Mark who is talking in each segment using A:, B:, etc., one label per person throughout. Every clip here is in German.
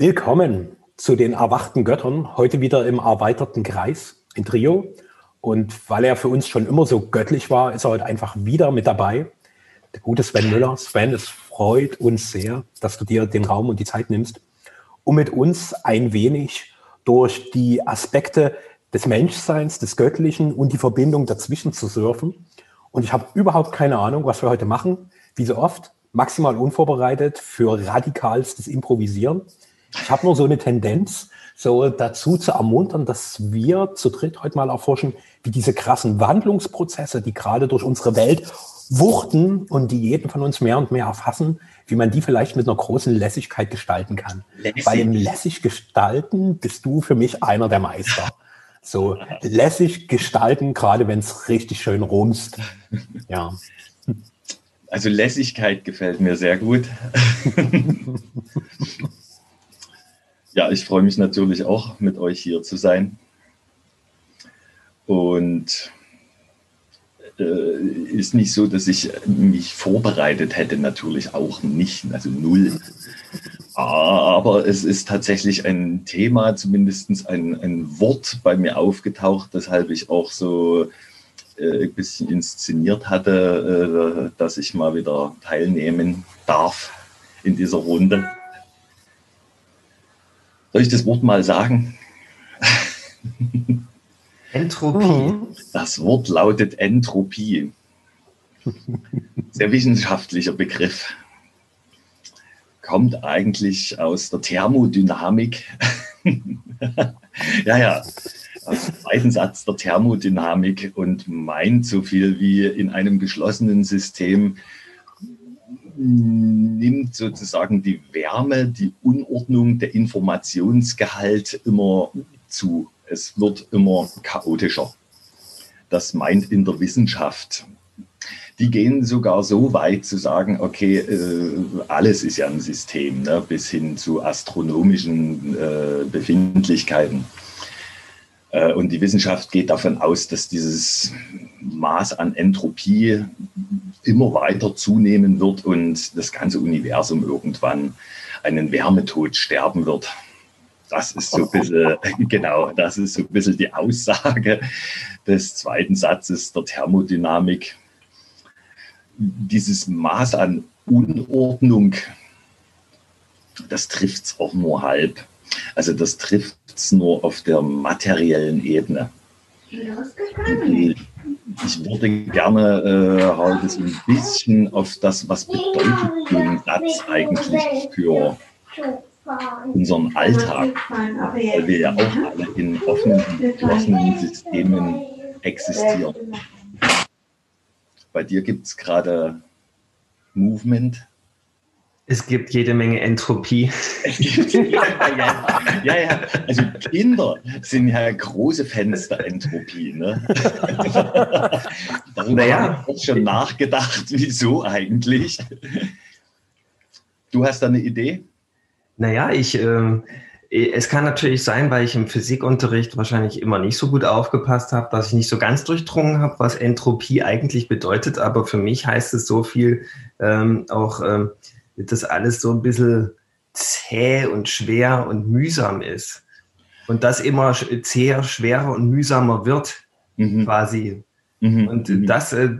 A: Willkommen zu den erwachten Göttern, heute wieder im erweiterten Kreis in Trio. Und weil er für uns schon immer so göttlich war, ist er heute einfach wieder mit dabei. Der gute Sven Müller. Sven, es freut uns sehr, dass du dir den Raum und die Zeit nimmst, um mit uns ein wenig durch die Aspekte des Menschseins, des Göttlichen und die Verbindung dazwischen zu surfen. Und ich habe überhaupt keine Ahnung, was wir heute machen. Wie so oft, maximal unvorbereitet für radikalstes Improvisieren. Ich habe nur so eine Tendenz, so dazu zu ermuntern, dass wir zu dritt heute mal erforschen, wie diese krassen Wandlungsprozesse, die gerade durch unsere Welt wuchten und die jeden von uns mehr und mehr erfassen, wie man die vielleicht mit einer großen Lässigkeit gestalten kann. Lässig. Bei dem lässig gestalten bist du für mich einer der Meister. So lässig gestalten, gerade wenn es richtig schön rumst. Ja.
B: Also Lässigkeit gefällt mir sehr gut. Ja, ich freue mich natürlich auch, mit euch hier zu sein. Und äh, ist nicht so, dass ich mich vorbereitet hätte, natürlich auch nicht, also null. Aber es ist tatsächlich ein Thema, zumindest ein, ein Wort bei mir aufgetaucht, weshalb ich auch so äh, ein bisschen inszeniert hatte, äh, dass ich mal wieder teilnehmen darf in dieser Runde. Soll ich das Wort mal sagen?
A: Entropie. Mhm.
B: Das Wort lautet Entropie. Sehr wissenschaftlicher Begriff. Kommt eigentlich aus der Thermodynamik. ja, ja. Aus dem zweiten Satz der Thermodynamik und meint so viel wie in einem geschlossenen System nimmt sozusagen die Wärme, die Unordnung, der Informationsgehalt immer zu. Es wird immer chaotischer. Das meint in der Wissenschaft. Die gehen sogar so weit zu sagen, okay, äh, alles ist ja ein System, ne, bis hin zu astronomischen äh, Befindlichkeiten. Äh, und die Wissenschaft geht davon aus, dass dieses Maß an Entropie immer weiter zunehmen wird und das ganze Universum irgendwann einen Wärmetod sterben wird. Das ist so ein bisschen, genau, das ist so ein bisschen die Aussage des zweiten Satzes der Thermodynamik. Dieses Maß an Unordnung, das trifft es auch nur halb. Also das trifft es nur auf der materiellen Ebene. Ich würde gerne äh, heute so ein bisschen auf das, was bedeutet den Satz eigentlich für unseren Alltag, weil wir ja auch alle in offenen und geschlossenen Systemen existieren. Bei dir gibt es gerade Movement,
A: es gibt jede Menge Entropie.
B: ja, ja, ja, ja, also Kinder sind ja große Fans der Entropie. Ne? Darüber naja. habe ich schon nachgedacht, wieso eigentlich. Du hast da eine Idee?
A: Naja, ich, äh, es kann natürlich sein, weil ich im Physikunterricht wahrscheinlich immer nicht so gut aufgepasst habe, dass ich nicht so ganz durchdrungen habe, was Entropie eigentlich bedeutet. Aber für mich heißt es so viel ähm, auch. Ähm, das alles so ein bisschen zäh und schwer und mühsam ist. Und das immer zäher, schwerer und mühsamer wird, mhm. quasi. Mhm. Und mhm. das, äh,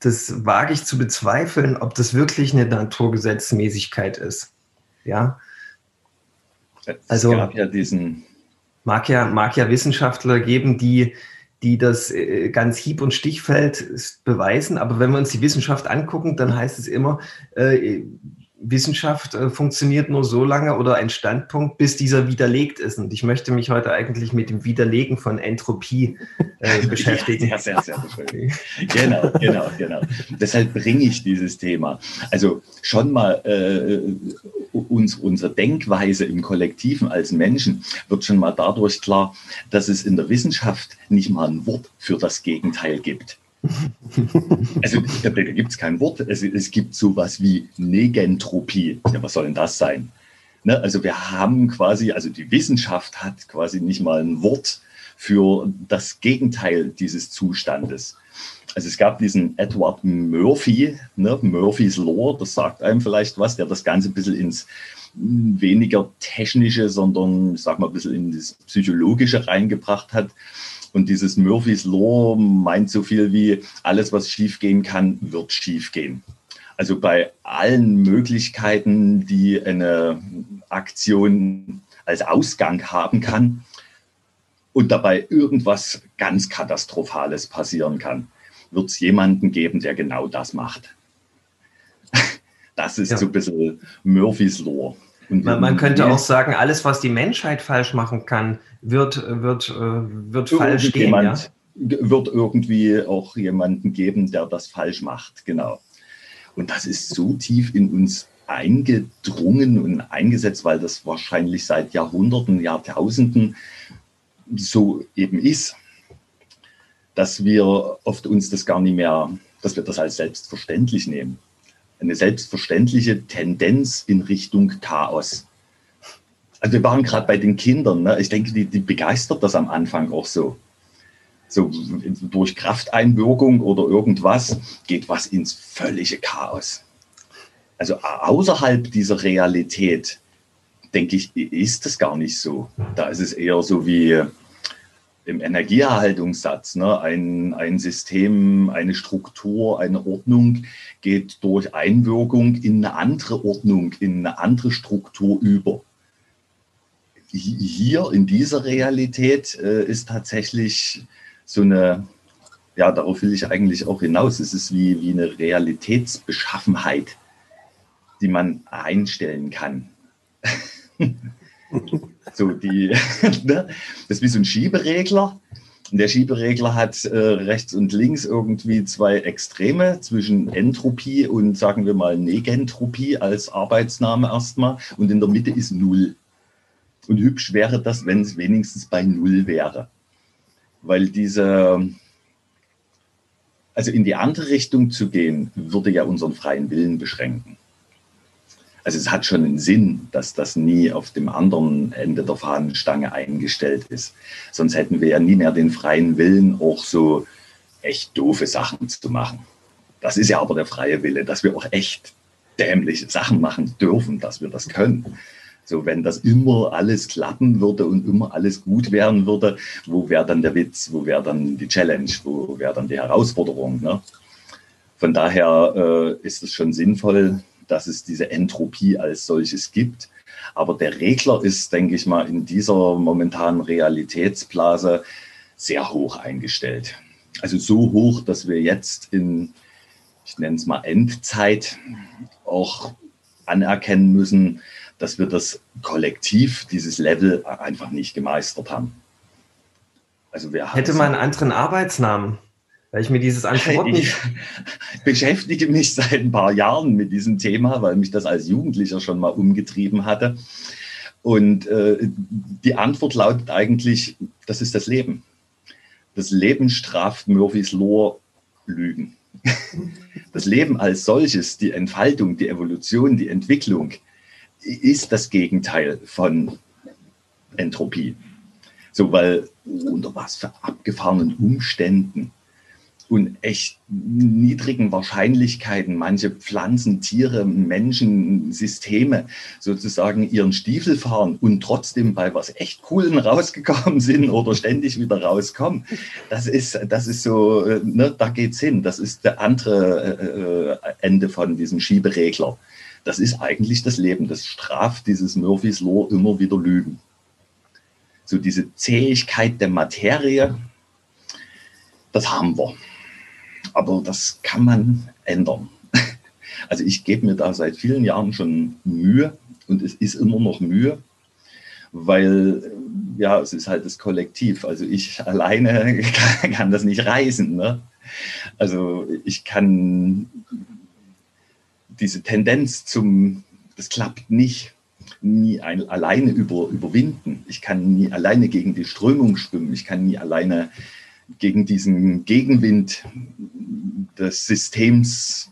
A: das wage ich zu bezweifeln, ob das wirklich eine Naturgesetzmäßigkeit ist. Ja.
B: Also, es gab ja diesen.
A: Mag ja, mag ja Wissenschaftler geben, die, die das äh, ganz hieb- und stichfeld beweisen. Aber wenn wir uns die Wissenschaft angucken, dann heißt es immer, äh, Wissenschaft äh, funktioniert nur so lange oder ein Standpunkt, bis dieser widerlegt ist. Und ich möchte mich heute eigentlich mit dem Widerlegen von Entropie äh, beschäftigen.
B: Ja, sehr, sehr, sehr genau, genau, genau. Deshalb bringe ich dieses Thema. Also schon mal äh, uns, unsere Denkweise im Kollektiven als Menschen wird schon mal dadurch klar, dass es in der Wissenschaft nicht mal ein Wort für das Gegenteil gibt. Also da gibt es kein Wort. Es, es gibt sowas wie Negentropie. Ja, was soll denn das sein? Ne? Also wir haben quasi, also die Wissenschaft hat quasi nicht mal ein Wort für das Gegenteil dieses Zustandes. Also es gab diesen Edward Murphy, ne, Murphys Law, das sagt einem vielleicht was, der das Ganze ein bisschen ins weniger technische, sondern, ich sag mal, ein bisschen in das Psychologische reingebracht hat. Und dieses Murphys Law meint so viel wie, alles, was schiefgehen kann, wird schiefgehen. Also bei allen Möglichkeiten, die eine Aktion als Ausgang haben kann und dabei irgendwas ganz Katastrophales passieren kann, wird es jemanden geben, der genau das macht. Das ist ja. so ein bisschen Murphys Law.
C: Man, man, könnte auch sagen, alles, was die Menschheit falsch machen kann, wird, wird, äh, wird falsch gehen. Ja?
B: Wird irgendwie auch jemanden geben, der das falsch macht, genau. Und das ist so tief in uns eingedrungen und eingesetzt, weil das wahrscheinlich seit Jahrhunderten, Jahrtausenden so eben ist, dass wir oft uns das gar nicht mehr, dass wir das als selbstverständlich nehmen. Eine selbstverständliche Tendenz in Richtung Chaos. Also wir waren gerade bei den Kindern, ne? ich denke, die, die begeistert das am Anfang auch so. So durch Krafteinwirkung oder irgendwas geht was ins völlige Chaos also außerhalb dieser Realität, denke ich, ist das gar nicht so. Da ist es eher so wie im Energieerhaltungssatz. Ne? Ein, ein System, eine Struktur, eine Ordnung geht durch Einwirkung in eine andere Ordnung, in eine andere Struktur über. Hier in dieser Realität äh, ist tatsächlich so eine, ja, darauf will ich eigentlich auch hinaus. Es ist wie, wie eine Realitätsbeschaffenheit die man einstellen kann. so die, ne? das ist wie so ein Schieberegler. Der Schieberegler hat äh, rechts und links irgendwie zwei Extreme zwischen Entropie und sagen wir mal Negentropie als Arbeitsname erstmal. Und in der Mitte ist Null. Und hübsch wäre das, wenn es wenigstens bei Null wäre. Weil diese, also in die andere Richtung zu gehen, würde ja unseren freien Willen beschränken. Also es hat schon einen Sinn, dass das nie auf dem anderen Ende der Fahnenstange eingestellt ist. Sonst hätten wir ja nie mehr den freien Willen, auch so echt doofe Sachen zu machen. Das ist ja aber der freie Wille, dass wir auch echt dämliche Sachen machen dürfen, dass wir das können. So, wenn das immer alles klappen würde und immer alles gut werden würde, wo wäre dann der Witz, wo wäre dann die Challenge, wo wäre dann die Herausforderung? Ne? Von daher äh, ist es schon sinnvoll, dass es diese Entropie als solches gibt. Aber der Regler ist, denke ich mal, in dieser momentanen Realitätsblase sehr hoch eingestellt. Also so hoch, dass wir jetzt in, ich nenne es mal Endzeit, auch anerkennen müssen, dass wir das Kollektiv, dieses Level einfach nicht gemeistert haben.
C: Also wir Hätte man einen anderen Arbeitsnamen? Weil ich mir dieses Antworten.
B: Ich beschäftige mich seit ein paar Jahren mit diesem Thema, weil mich das als Jugendlicher schon mal umgetrieben hatte. Und äh, die Antwort lautet eigentlich, das ist das Leben. Das Leben straft Murphys Law Lügen. Das Leben als solches, die Entfaltung, die Evolution, die Entwicklung, ist das Gegenteil von Entropie. So, weil unter was für abgefahrenen Umständen und echt niedrigen Wahrscheinlichkeiten manche Pflanzen, Tiere, Menschen, Systeme sozusagen ihren Stiefel fahren und trotzdem bei was echt Coolen rausgekommen sind oder ständig wieder rauskommen. Das ist, das ist so, ne, da geht's hin. Das ist der andere äh, äh, Ende von diesem Schieberegler. Das ist eigentlich das Leben. Das straft dieses Murphys Law immer wieder Lügen. So diese Zähigkeit der Materie, das haben wir. Aber das kann man ändern. Also ich gebe mir da seit vielen Jahren schon Mühe und es ist immer noch Mühe, weil ja, es ist halt das Kollektiv. Also ich alleine kann das nicht reisen. Ne? Also ich kann diese Tendenz zum, das klappt nicht, nie ein, alleine über, überwinden. Ich kann nie alleine gegen die Strömung schwimmen. Ich kann nie alleine gegen diesen Gegenwind des Systems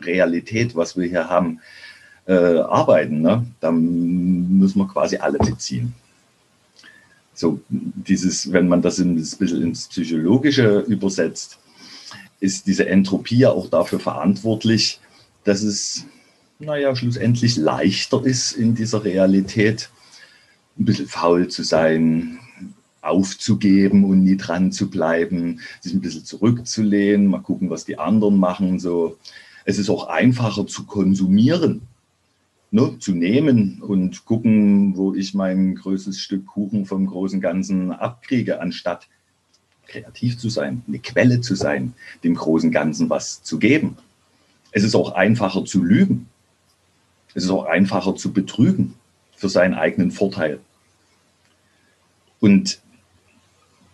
B: Realität, was wir hier haben, äh, arbeiten. Ne? Da müssen wir quasi alle beziehen. So dieses, wenn man das ein bisschen ins Psychologische übersetzt, ist diese Entropie auch dafür verantwortlich, dass es, naja, schlussendlich leichter ist in dieser Realität, ein bisschen faul zu sein, aufzugeben und nie dran zu bleiben, sich ein bisschen zurückzulehnen, mal gucken, was die anderen machen. So. Es ist auch einfacher zu konsumieren, ne, zu nehmen und gucken, wo ich mein größtes Stück Kuchen vom großen Ganzen abkriege, anstatt kreativ zu sein, eine Quelle zu sein, dem großen Ganzen was zu geben. Es ist auch einfacher zu lügen. Es ist auch einfacher zu betrügen für seinen eigenen Vorteil. Und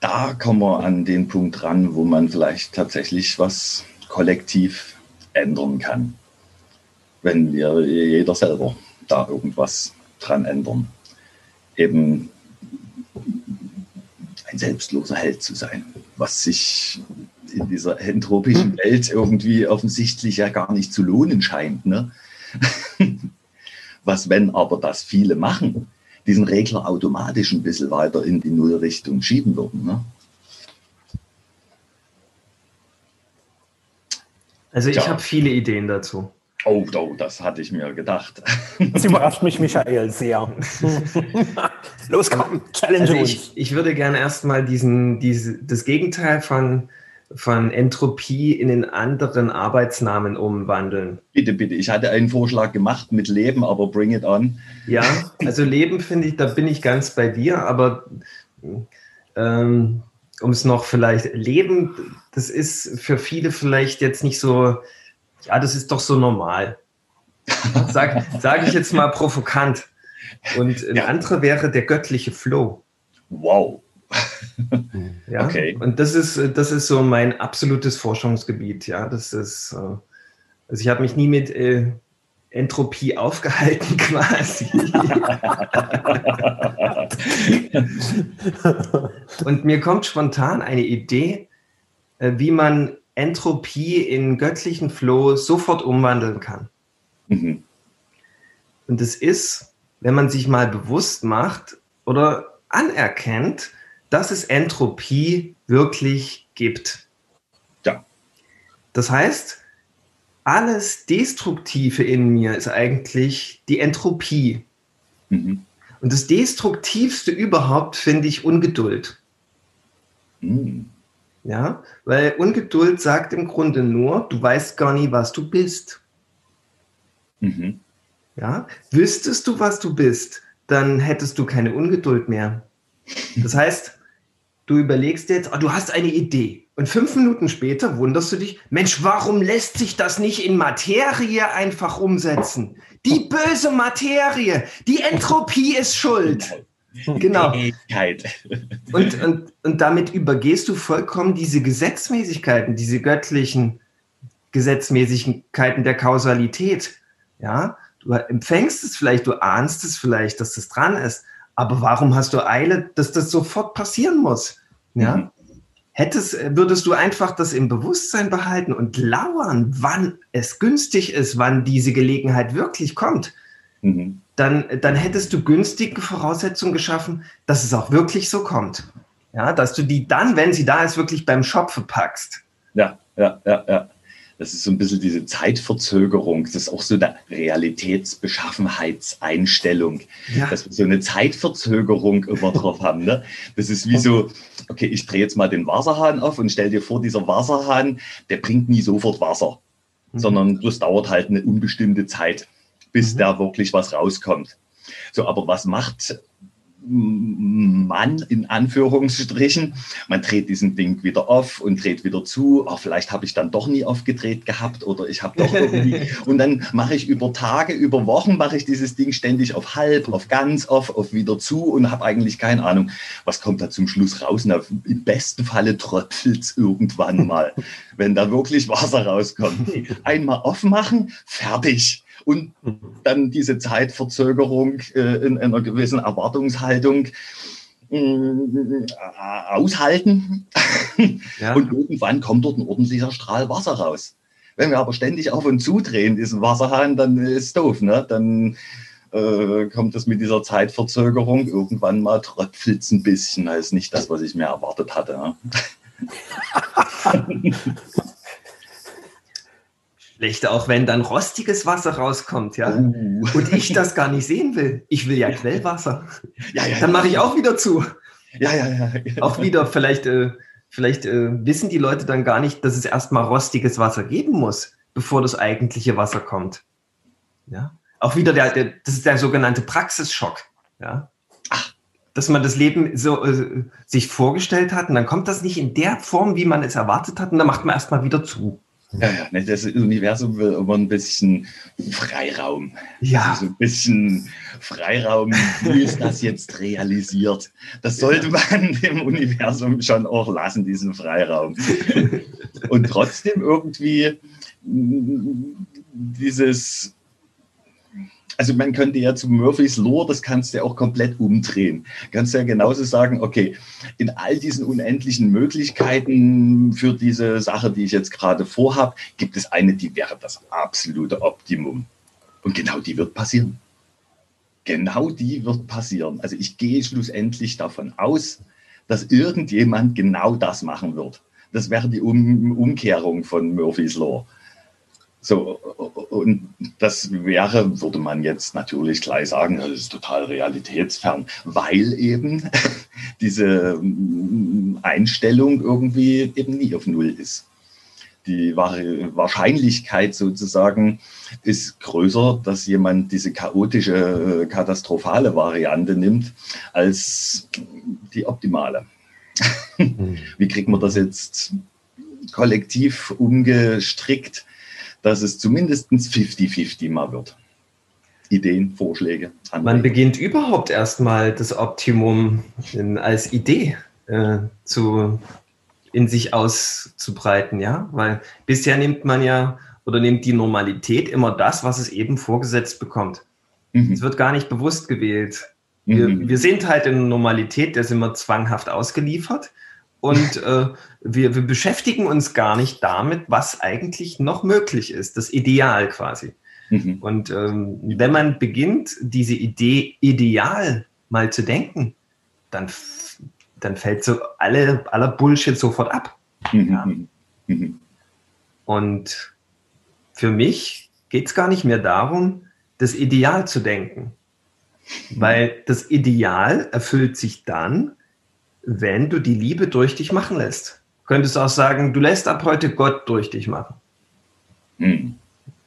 B: da kommen wir an den Punkt ran, wo man vielleicht tatsächlich was kollektiv ändern kann, wenn wir jeder selber da irgendwas dran ändern. Eben ein selbstloser Held zu sein, was sich in dieser entropischen Welt irgendwie offensichtlich ja gar nicht zu lohnen scheint. Ne? Was, wenn aber das viele machen, diesen Regler automatisch ein bisschen weiter in die Nullrichtung schieben würden. Ne?
C: Also ich habe viele Ideen dazu.
B: Oh, oh, das hatte ich mir gedacht.
A: Das überrascht mich, Michael, sehr. Los, komm, challenge
C: also ich, ich würde gerne erstmal diesen, diese, das Gegenteil von von Entropie in den anderen Arbeitsnamen umwandeln.
B: Bitte, bitte. Ich hatte einen Vorschlag gemacht mit Leben, aber bring it on.
C: Ja, also Leben finde ich, da bin ich ganz bei dir, aber ähm, um es noch vielleicht, Leben, das ist für viele vielleicht jetzt nicht so, ja, das ist doch so normal. Sage sag ich jetzt mal provokant. Und ein ja. anderer wäre der göttliche Flow.
B: Wow.
C: ja, okay. Und das ist, das ist so mein absolutes Forschungsgebiet. Ja, das ist, äh, also ich habe mich nie mit äh, Entropie aufgehalten quasi. Und mir kommt spontan eine Idee, äh, wie man Entropie in göttlichen Flow sofort umwandeln kann. Mhm. Und das ist, wenn man sich mal bewusst macht oder anerkennt, dass es Entropie wirklich gibt.
B: Ja.
C: Das heißt, alles Destruktive in mir ist eigentlich die Entropie. Mhm. Und das Destruktivste überhaupt finde ich Ungeduld. Mhm. Ja, weil Ungeduld sagt im Grunde nur, du weißt gar nie, was du bist. Mhm. Ja, wüsstest du, was du bist, dann hättest du keine Ungeduld mehr. Das heißt, du überlegst jetzt, oh, du hast eine Idee. Und fünf Minuten später wunderst du dich, Mensch, warum lässt sich das nicht in Materie einfach umsetzen? Die böse Materie, die Entropie ist schuld. Genau. Und, und, und damit übergehst du vollkommen diese Gesetzmäßigkeiten, diese göttlichen Gesetzmäßigkeiten der Kausalität. Ja, du empfängst es vielleicht, du ahnst es vielleicht, dass das dran ist, aber warum hast du Eile, dass das sofort passieren muss? Ja? Mhm. Hättest, würdest du einfach das im Bewusstsein behalten und lauern, wann es günstig ist, wann diese Gelegenheit wirklich kommt, mhm. dann, dann hättest du günstige Voraussetzungen geschaffen, dass es auch wirklich so kommt. Ja, dass du die dann, wenn sie da ist, wirklich beim Schopfe packst.
B: Ja, ja, ja, ja. Das ist so ein bisschen diese Zeitverzögerung. Das ist auch so eine Realitätsbeschaffenheitseinstellung, ja. dass wir so eine Zeitverzögerung immer drauf haben. Ne? Das ist wie so, okay, ich drehe jetzt mal den Wasserhahn auf und stell dir vor, dieser Wasserhahn, der bringt nie sofort Wasser, mhm. sondern das dauert halt eine unbestimmte Zeit, bis mhm. da wirklich was rauskommt. So, aber was macht Mann in Anführungsstrichen. Man dreht diesen Ding wieder auf und dreht wieder zu. Ach, vielleicht habe ich dann doch nie aufgedreht gehabt oder ich habe doch irgendwie. und dann mache ich über Tage, über Wochen mache ich dieses Ding ständig auf halb, auf ganz, auf, auf wieder zu und habe eigentlich keine Ahnung, was kommt da zum Schluss raus. Und Im besten Falle tröpfelt es irgendwann mal, wenn da wirklich Wasser rauskommt. Einmal aufmachen, fertig und dann diese Zeitverzögerung äh, in einer gewissen Erwartungshaltung äh, aushalten. Ja. Und irgendwann kommt dort ein ordentlicher Strahl Wasser raus. Wenn wir aber ständig auf und zu drehen, diesen Wasserhahn, dann ist es doof. Ne? Dann, äh, kommt es mit dieser Zeitverzögerung. Irgendwann mal tröpfelt es ein bisschen. Das ist nicht das, was ich mir erwartet hatte. Ja.
C: Schlecht auch, wenn dann rostiges Wasser rauskommt, ja. Uh. Und ich das gar nicht sehen will. Ich will ja Quellwasser. Ja, ja, dann mache ich auch wieder zu. Ja, ja, ja. Auch wieder, vielleicht, äh, vielleicht äh, wissen die Leute dann gar nicht, dass es erstmal rostiges Wasser geben muss, bevor das eigentliche Wasser kommt. Ja. Auch wieder der, der das ist der sogenannte Praxisschock. Ja. Ach. Dass man das Leben so äh, sich vorgestellt hat und dann kommt das nicht in der Form, wie man es erwartet hat und dann macht man erstmal wieder zu.
B: Ja, ja, das Universum will immer ein bisschen Freiraum. Ja. Also ein bisschen Freiraum, wie ist das jetzt realisiert? Das sollte man dem Universum schon auch lassen, diesen Freiraum. Und trotzdem irgendwie dieses also man könnte ja zu Murphys Law, das kannst du ja auch komplett umdrehen. Kannst ja genauso sagen, okay, in all diesen unendlichen Möglichkeiten für diese Sache, die ich jetzt gerade vorhabe, gibt es eine, die wäre das absolute Optimum. Und genau die wird passieren. Genau die wird passieren. Also ich gehe schlussendlich davon aus, dass irgendjemand genau das machen wird. Das wäre die um Umkehrung von Murphys Law. So, und das wäre, würde man jetzt natürlich gleich sagen, das ist total realitätsfern, weil eben diese mm, Einstellung irgendwie eben nie auf Null ist. Die Wahrscheinlichkeit sozusagen ist größer, dass jemand diese chaotische, äh, katastrophale Variante nimmt, als die optimale. Hm. Wie kriegt man das jetzt kollektiv umgestrickt? Dass es zumindest 50-50 mal wird. Ideen, Vorschläge.
C: Anregungen. Man beginnt überhaupt erstmal das Optimum in, als Idee äh, zu, in sich auszubreiten, ja, weil bisher nimmt man ja oder nimmt die Normalität immer das, was es eben vorgesetzt bekommt. Mhm. Es wird gar nicht bewusst gewählt. Wir, mhm. wir sind halt in Normalität, der sind wir zwanghaft ausgeliefert. Und äh, wir, wir beschäftigen uns gar nicht damit, was eigentlich noch möglich ist, das Ideal quasi. Mhm. Und ähm, wenn man beginnt, diese Idee ideal mal zu denken, dann, dann fällt so alle, aller Bullshit sofort ab. Mhm. Ja. Mhm. Und für mich geht es gar nicht mehr darum, das Ideal zu denken. Weil das Ideal erfüllt sich dann, wenn du die Liebe durch dich machen lässt. Du könntest auch sagen, du lässt ab heute Gott durch dich machen. Hm.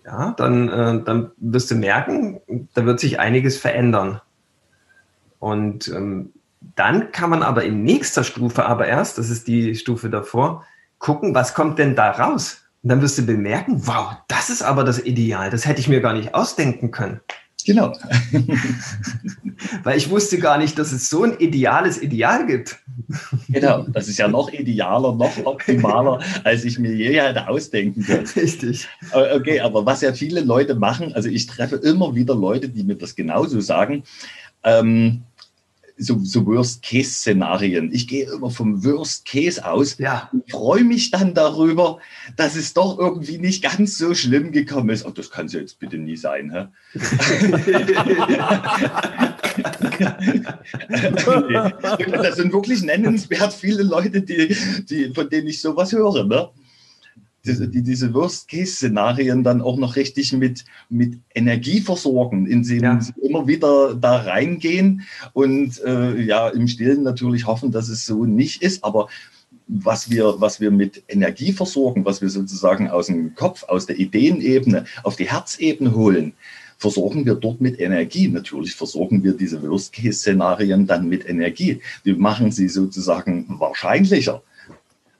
C: Ja, dann, äh, dann wirst du merken, da wird sich einiges verändern. Und ähm, dann kann man aber in nächster Stufe aber erst, das ist die Stufe davor, gucken, was kommt denn da raus? Und dann wirst du bemerken, wow, das ist aber das Ideal, das hätte ich mir gar nicht ausdenken können. Genau. Weil ich wusste gar nicht, dass es so ein ideales Ideal gibt.
B: Genau, das ist ja noch idealer, noch optimaler, als ich mir je hätte ausdenken können. Richtig. Okay, aber was ja viele Leute machen, also ich treffe immer wieder Leute, die mir das genauso sagen, ähm, so, so Worst-Case-Szenarien. Ich gehe immer vom Worst-Case aus ja. und freue mich dann darüber, dass es doch irgendwie nicht ganz so schlimm gekommen ist. Oh, das kann es jetzt bitte nie sein. Hä? das sind wirklich nennenswert viele Leute, die, die, von denen ich sowas höre. Ne? Die, die diese Worst-Case-Szenarien dann auch noch richtig mit, mit Energie versorgen, indem ja. sie immer wieder da reingehen und äh, ja, im Stillen natürlich hoffen, dass es so nicht ist, aber was wir, was wir mit Energie versorgen, was wir sozusagen aus dem Kopf, aus der Ideenebene auf die Herzebene holen, versorgen wir dort mit Energie. Natürlich versorgen wir diese Worst-Case-Szenarien dann mit Energie. Wir machen sie sozusagen wahrscheinlicher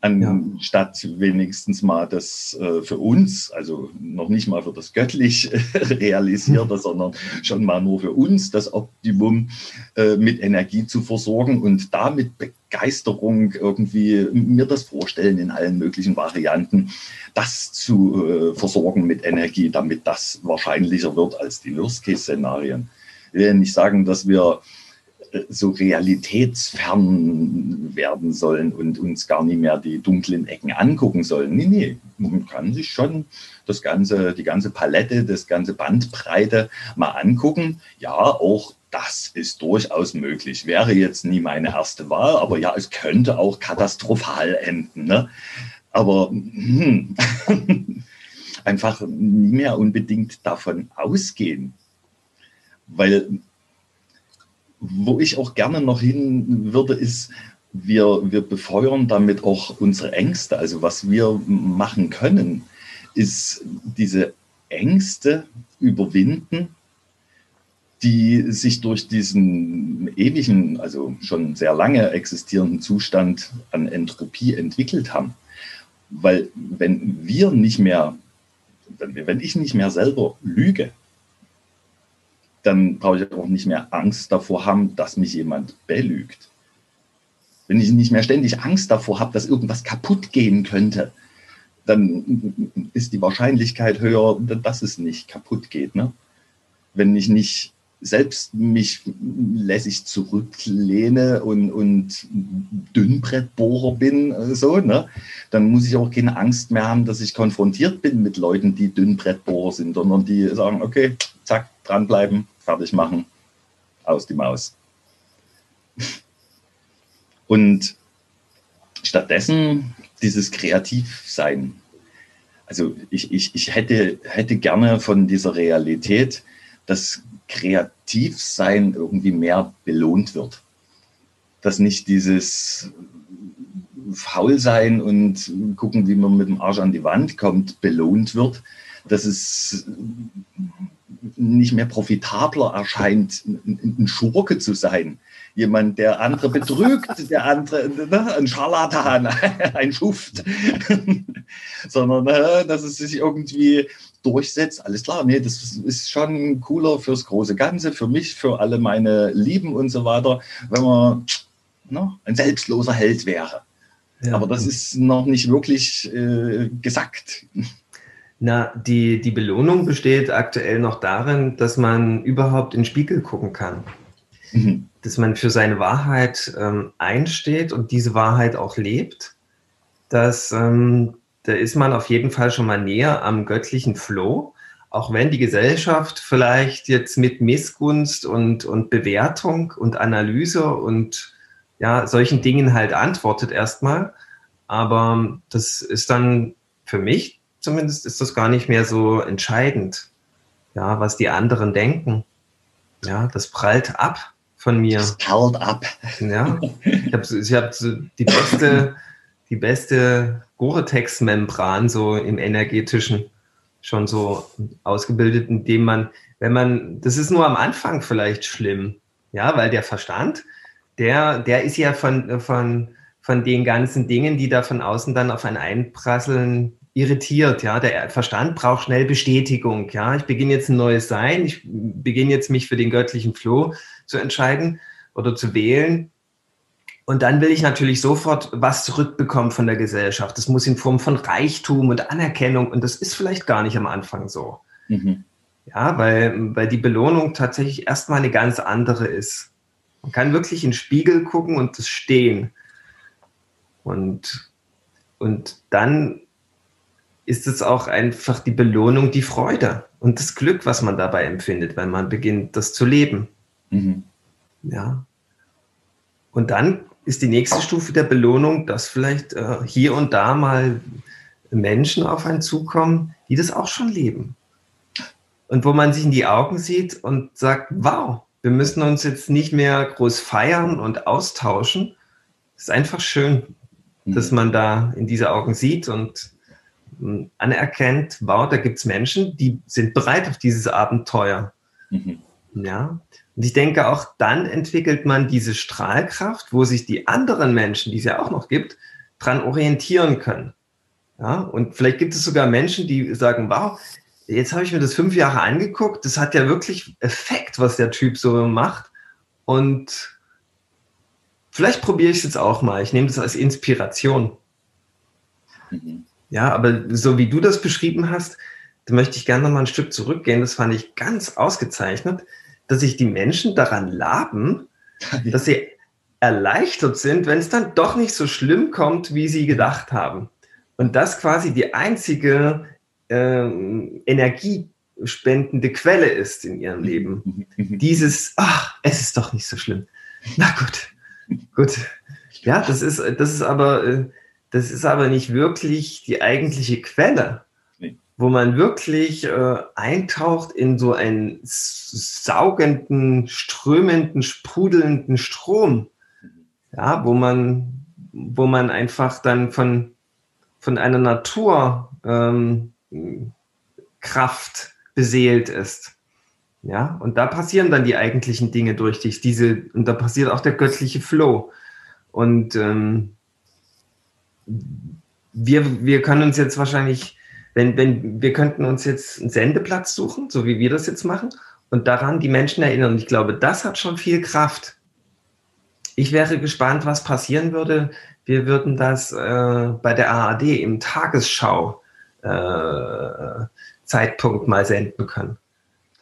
B: anstatt ja. wenigstens mal das äh, für uns, also noch nicht mal für das göttlich realisierte, mhm. sondern schon mal nur für uns das Optimum äh, mit Energie zu versorgen und damit Begeisterung irgendwie mir das vorstellen in allen möglichen Varianten, das zu äh, versorgen mit Energie, damit das wahrscheinlicher wird als die Worst-Case-Szenarien. Ich will nicht sagen, dass wir so realitätsfern werden sollen und uns gar nicht mehr die dunklen Ecken angucken sollen. Nee, nee, man kann sich schon das ganze, die ganze Palette, das ganze Bandbreite mal angucken. Ja, auch das ist durchaus möglich. Wäre jetzt nie meine erste Wahl, aber ja, es könnte auch katastrophal enden. Ne? Aber hm, einfach nie mehr unbedingt davon ausgehen. Weil wo ich auch gerne noch hin würde, ist, wir, wir befeuern damit auch unsere Ängste. Also was wir machen können, ist diese Ängste überwinden, die sich durch diesen ewigen, also schon sehr lange existierenden Zustand an Entropie entwickelt haben. Weil wenn wir nicht mehr, wenn ich nicht mehr selber lüge, dann brauche ich auch nicht mehr Angst davor haben, dass mich jemand belügt. Wenn ich nicht mehr ständig Angst davor habe, dass irgendwas kaputt gehen könnte, dann ist die Wahrscheinlichkeit höher, dass es nicht kaputt geht. Ne? Wenn ich nicht selbst mich lässig zurücklehne und, und Dünnbrettbohrer bin, so, ne, dann muss ich auch keine Angst mehr haben, dass ich konfrontiert bin mit Leuten, die Dünnbrettbohrer sind, sondern die sagen, okay, dranbleiben, fertig machen, aus die Maus. Und stattdessen dieses Kreativsein. Also ich, ich, ich hätte, hätte gerne von dieser Realität, dass Kreativsein irgendwie mehr belohnt wird. Dass nicht dieses Faulsein und gucken, wie man mit dem Arsch an die Wand kommt, belohnt wird. Dass es nicht mehr profitabler erscheint, ein Schurke zu sein. Jemand, der andere betrügt, der andere, ne, ein Scharlatan, ein Schuft. Sondern, ne, dass es sich irgendwie durchsetzt. Alles klar, nee, das ist schon cooler fürs große Ganze, für mich, für alle meine Lieben und so weiter, wenn man ne, ein selbstloser Held wäre. Ja. Aber das ist noch nicht wirklich äh, gesagt.
C: Na, die, die Belohnung besteht aktuell noch darin, dass man überhaupt in den Spiegel gucken kann. Mhm. Dass man für seine Wahrheit ähm, einsteht und diese Wahrheit auch lebt. Dass, ähm, da ist man auf jeden Fall schon mal näher am göttlichen Flow. Auch wenn die Gesellschaft vielleicht jetzt mit Missgunst und, und Bewertung und Analyse und ja, solchen Dingen halt antwortet erstmal. Aber das ist dann für mich zumindest ist das gar nicht mehr so entscheidend, ja, was die anderen denken. Ja, das prallt ab von mir. Das
B: prallt ab.
C: Ja, ich habe ich hab die beste, die beste Gore-Tex-Membran so im energetischen schon so ausgebildet, indem man, wenn man, das ist nur am Anfang vielleicht schlimm, ja, weil der Verstand, der, der ist ja von, von, von den ganzen Dingen, die da von außen dann auf einen einprasseln, irritiert, ja. Der Verstand braucht schnell Bestätigung, ja. Ich beginne jetzt ein neues Sein, ich beginne jetzt mich für den göttlichen Floh zu entscheiden oder zu wählen. Und dann will ich natürlich sofort was zurückbekommen von der Gesellschaft. Das muss in Form von Reichtum und Anerkennung und das ist vielleicht gar nicht am Anfang so. Mhm. Ja, weil, weil die Belohnung tatsächlich erstmal eine ganz andere ist. Man kann wirklich in den Spiegel gucken und das stehen. Und, und dann ist es auch einfach die Belohnung, die Freude und das Glück, was man dabei empfindet, wenn man beginnt, das zu leben. Mhm. Ja. Und dann ist die nächste Stufe der Belohnung, dass vielleicht äh, hier und da mal Menschen auf einen zukommen, die das auch schon leben. Und wo man sich in die Augen sieht und sagt, wow, wir müssen uns jetzt nicht mehr groß feiern und austauschen. Es ist einfach schön, mhm. dass man da in diese Augen sieht und anerkennt, wow, da gibt es Menschen, die sind bereit auf dieses Abenteuer. Mhm. Ja. Und ich denke, auch dann entwickelt man diese Strahlkraft, wo sich die anderen Menschen, die es ja auch noch gibt, dran orientieren können. Ja. Und vielleicht gibt es sogar Menschen, die sagen, wow, jetzt habe ich mir das fünf Jahre angeguckt, das hat ja wirklich Effekt, was der Typ so macht. Und vielleicht probiere ich es jetzt auch mal. Ich nehme das als Inspiration. Mhm. Ja, aber so wie du das beschrieben hast, da möchte ich gerne noch mal ein Stück zurückgehen. Das fand ich ganz ausgezeichnet, dass sich die Menschen daran laben, dass sie erleichtert sind, wenn es dann doch nicht so schlimm kommt, wie sie gedacht haben. Und das quasi die einzige ähm, energiespendende Quelle ist in ihrem Leben. Dieses, ach, es ist doch nicht so schlimm. Na gut, gut. Ja, das ist, das ist aber, äh, das ist aber nicht wirklich die eigentliche Quelle, nee. wo man wirklich äh, eintaucht in so einen saugenden, strömenden, sprudelnden Strom. Ja, wo man, wo man einfach dann von, von einer Naturkraft ähm, beseelt ist. Ja, und da passieren dann die eigentlichen Dinge durch dich, diese, und da passiert auch der göttliche Flow. Und ähm, wir, wir können uns jetzt wahrscheinlich, wenn, wenn, wir könnten uns jetzt einen Sendeplatz suchen, so wie wir das jetzt machen, und daran die Menschen erinnern. Ich glaube, das hat schon viel Kraft. Ich wäre gespannt, was passieren würde. Wir würden das äh, bei der ARD im Tagesschau äh, Zeitpunkt mal senden können.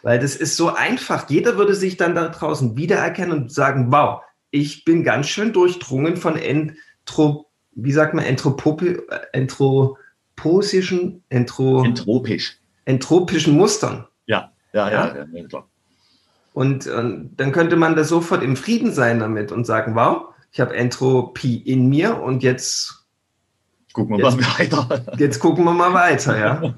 C: Weil das ist so einfach. Jeder würde sich dann da draußen wiedererkennen und sagen, wow, ich bin ganz schön durchdrungen von Entro, wie sagt man, Entropopi, entroposischen, Entro,
B: entropisch.
C: entropischen Mustern.
B: Ja, ja, ja, ja, ja
C: klar. Und, und dann könnte man da sofort im Frieden sein damit und sagen, wow, ich habe Entropie in mir und jetzt
B: gucken wir jetzt, mal weiter.
C: Jetzt gucken wir mal weiter, ja.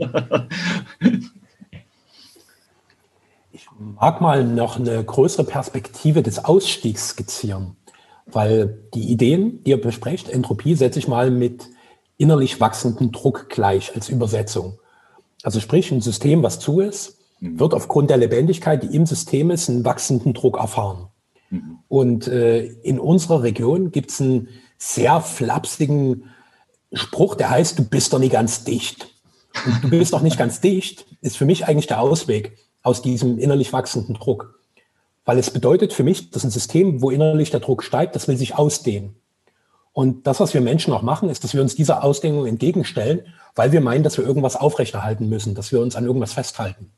A: mag mal noch eine größere Perspektive des Ausstiegs skizzieren, weil die Ideen, die ihr besprecht, Entropie, setze ich mal mit innerlich wachsendem Druck gleich als Übersetzung. Also sprich, ein System, was zu ist, mhm. wird aufgrund der Lebendigkeit, die im System ist, einen wachsenden Druck erfahren. Mhm. Und äh, in unserer Region gibt es einen sehr flapsigen Spruch, der heißt, du bist doch nicht ganz dicht. Und du bist doch nicht ganz dicht, ist für mich eigentlich der Ausweg aus diesem innerlich wachsenden Druck. Weil es bedeutet für mich, dass ein System, wo innerlich der Druck steigt, das will sich ausdehnen. Und das, was wir Menschen auch machen, ist, dass wir uns dieser Ausdehnung entgegenstellen, weil wir meinen, dass wir irgendwas aufrechterhalten müssen, dass wir uns an irgendwas festhalten.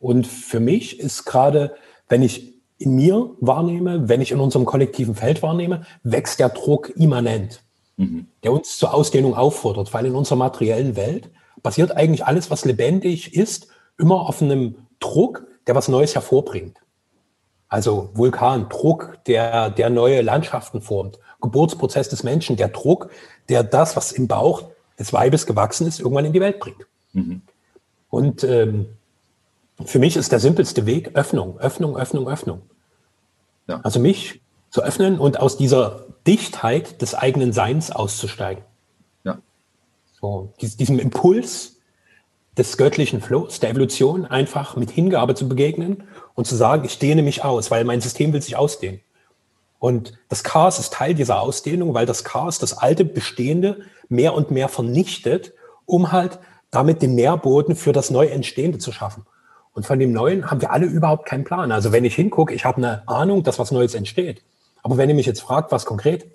A: Und für mich ist gerade, wenn ich in mir wahrnehme, wenn ich in unserem kollektiven Feld wahrnehme, wächst der Druck immanent, mhm. der uns zur Ausdehnung auffordert, weil in unserer materiellen Welt basiert eigentlich alles, was lebendig ist, immer auf einem Druck, der was Neues hervorbringt. Also Vulkan, Druck, der, der neue Landschaften formt. Geburtsprozess des Menschen, der Druck, der das, was im Bauch des Weibes gewachsen ist, irgendwann in die Welt bringt. Mhm. Und ähm, für mich ist der simpelste Weg Öffnung, Öffnung, Öffnung, Öffnung. Ja. Also mich zu öffnen und aus dieser Dichtheit des eigenen Seins auszusteigen. Ja. So, diesem Impuls, des göttlichen Flows, der Evolution einfach mit Hingabe zu begegnen und zu sagen, ich dehne mich aus, weil mein System will sich ausdehnen. Und das Chaos ist Teil dieser Ausdehnung, weil das Chaos das alte Bestehende mehr und mehr vernichtet, um halt damit den Nährboden für das neu Entstehende zu schaffen. Und von dem Neuen haben wir alle überhaupt keinen Plan. Also wenn ich hingucke, ich habe eine Ahnung, dass was Neues entsteht. Aber wenn ihr mich jetzt fragt, was konkret,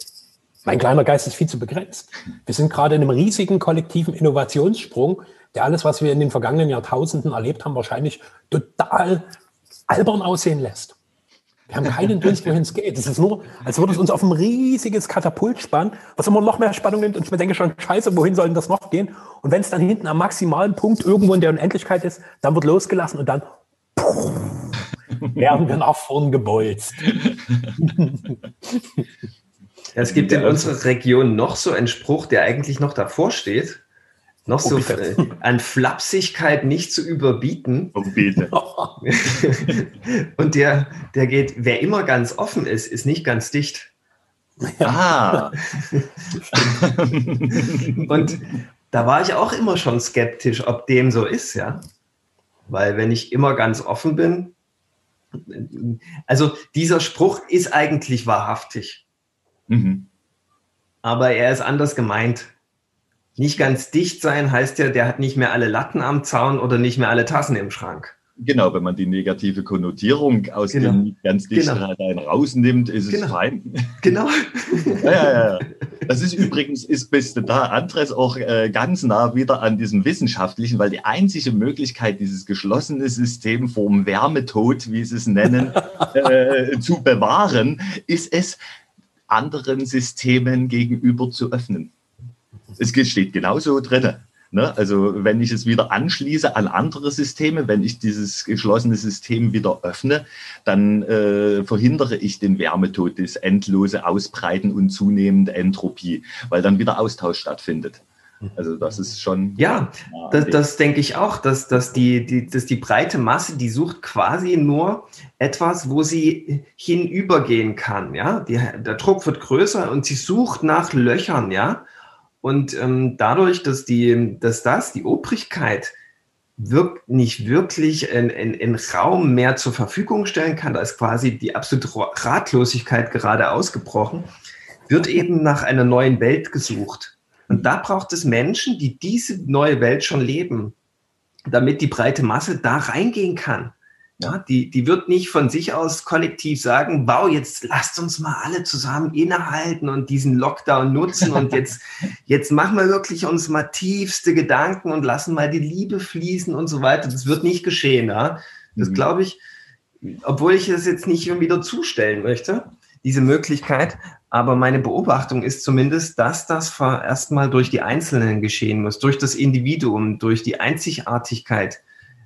A: mein kleiner Geist ist viel zu begrenzt. Wir sind gerade in einem riesigen kollektiven Innovationssprung, der alles, was wir in den vergangenen Jahrtausenden erlebt haben, wahrscheinlich total albern aussehen lässt. Wir haben keinen Dunst, wohin es geht. Es ist nur, als würde es uns auf ein riesiges Katapult spannen, was immer noch mehr Spannung nimmt. Und ich mir denke schon, scheiße, wohin soll denn das noch gehen? Und wenn es dann hinten am maximalen Punkt irgendwo in der Unendlichkeit ist, dann wird losgelassen und dann werden wir nach vorn gebolzt.
C: es gibt in unserer Region noch so einen Spruch, der eigentlich noch davor steht noch so bitte. an Flapsigkeit nicht zu überbieten. Und der, der geht, wer immer ganz offen ist, ist nicht ganz dicht.
B: Ja.
C: Und da war ich auch immer schon skeptisch, ob dem so ist, ja. Weil wenn ich immer ganz offen bin, also dieser Spruch ist eigentlich wahrhaftig. Mhm. Aber er ist anders gemeint nicht ganz dicht sein heißt ja, der hat nicht mehr alle Latten am Zaun oder nicht mehr alle Tassen im Schrank.
B: Genau, wenn man die negative Konnotierung aus genau. dem ganz dichten genau. rausnimmt, ist es genau. fein.
C: Genau. ja, ja, ja.
B: Das ist übrigens, ist bist du da, Andres, auch äh, ganz nah wieder an diesem Wissenschaftlichen, weil die einzige Möglichkeit, dieses geschlossene System vom Wärmetod, wie sie es nennen, äh, zu bewahren, ist es, anderen Systemen gegenüber zu öffnen. Es steht genauso drin. Ne? Also wenn ich es wieder anschließe an andere Systeme, wenn ich dieses geschlossene System wieder öffne, dann äh, verhindere ich den Wärmetod, das endlose Ausbreiten und zunehmende Entropie, weil dann wieder Austausch stattfindet. Also das ist schon.
C: Ja, das, das, denke ich auch, dass, dass, die, die, dass die breite Masse, die sucht quasi nur etwas, wo sie hinübergehen kann. Ja, die, der Druck wird größer und sie sucht nach Löchern. Ja, und ähm, dadurch, dass, die, dass das, die Obrigkeit, wirkt, nicht wirklich einen Raum mehr zur Verfügung stellen kann, da ist quasi die absolute Ratlosigkeit gerade ausgebrochen, wird eben nach einer neuen Welt gesucht. Und da braucht es Menschen, die diese neue Welt schon leben, damit die breite Masse da reingehen kann. Ja, die, die wird nicht von sich aus kollektiv sagen, wow, jetzt lasst uns mal alle zusammen innehalten und diesen Lockdown nutzen und jetzt, jetzt machen wir wirklich uns mal tiefste Gedanken und lassen mal die Liebe fließen und so weiter. Das wird nicht geschehen. Ja? Das mhm. glaube ich, obwohl ich es jetzt nicht wieder zustellen möchte, diese Möglichkeit. Aber meine Beobachtung ist zumindest, dass das erstmal durch die Einzelnen geschehen muss, durch das Individuum, durch die Einzigartigkeit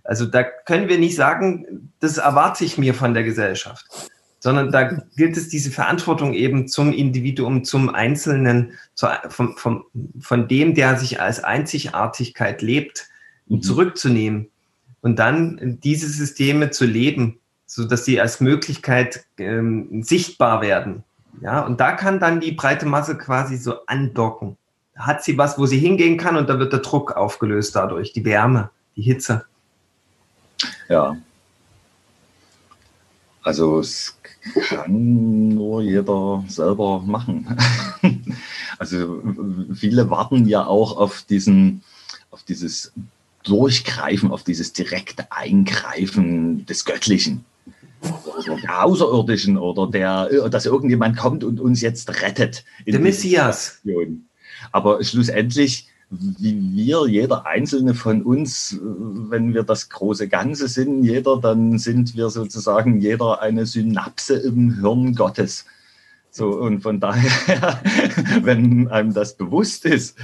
C: also da können wir nicht sagen, das erwarte ich mir von der Gesellschaft, sondern da gilt es, diese Verantwortung eben zum Individuum, zum Einzelnen, zu, vom, vom, von dem, der sich als Einzigartigkeit lebt, mhm. zurückzunehmen und dann diese Systeme zu leben, sodass sie als Möglichkeit ähm, sichtbar werden. Ja, und da kann dann die breite Masse quasi so andocken. Da hat sie was, wo sie hingehen kann und da wird der Druck aufgelöst dadurch, die Wärme, die Hitze.
B: Ja. Also es kann nur jeder selber machen. also viele warten ja auch auf diesen, auf dieses Durchgreifen, auf dieses direkte Eingreifen des Göttlichen oder der Außerirdischen oder der, dass irgendjemand kommt und uns jetzt rettet.
C: Der Messias.
B: Aber schlussendlich wie wir, jeder einzelne von uns, wenn wir das große Ganze sind, jeder, dann sind wir sozusagen jeder eine Synapse im Hirn Gottes. So, und von daher, wenn einem das bewusst ist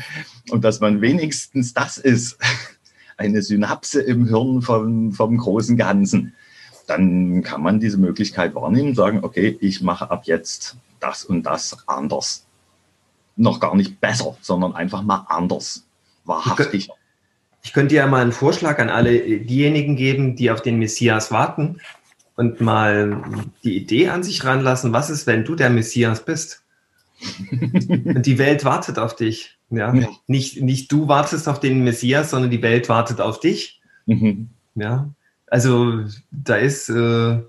B: und dass man wenigstens das ist, eine Synapse im Hirn vom, vom großen Ganzen, dann kann man diese Möglichkeit wahrnehmen und sagen, okay, ich mache ab jetzt das und das anders noch gar nicht besser, sondern einfach mal anders, wahrhaftiger.
C: Ich könnte ja mal einen Vorschlag an alle diejenigen geben, die auf den Messias warten und mal die Idee an sich ranlassen, was ist, wenn du der Messias bist? und die Welt wartet auf dich. Ja? ja? Nicht, nicht du wartest auf den Messias, sondern die Welt wartet auf dich. Mhm. Ja. Also da ist äh,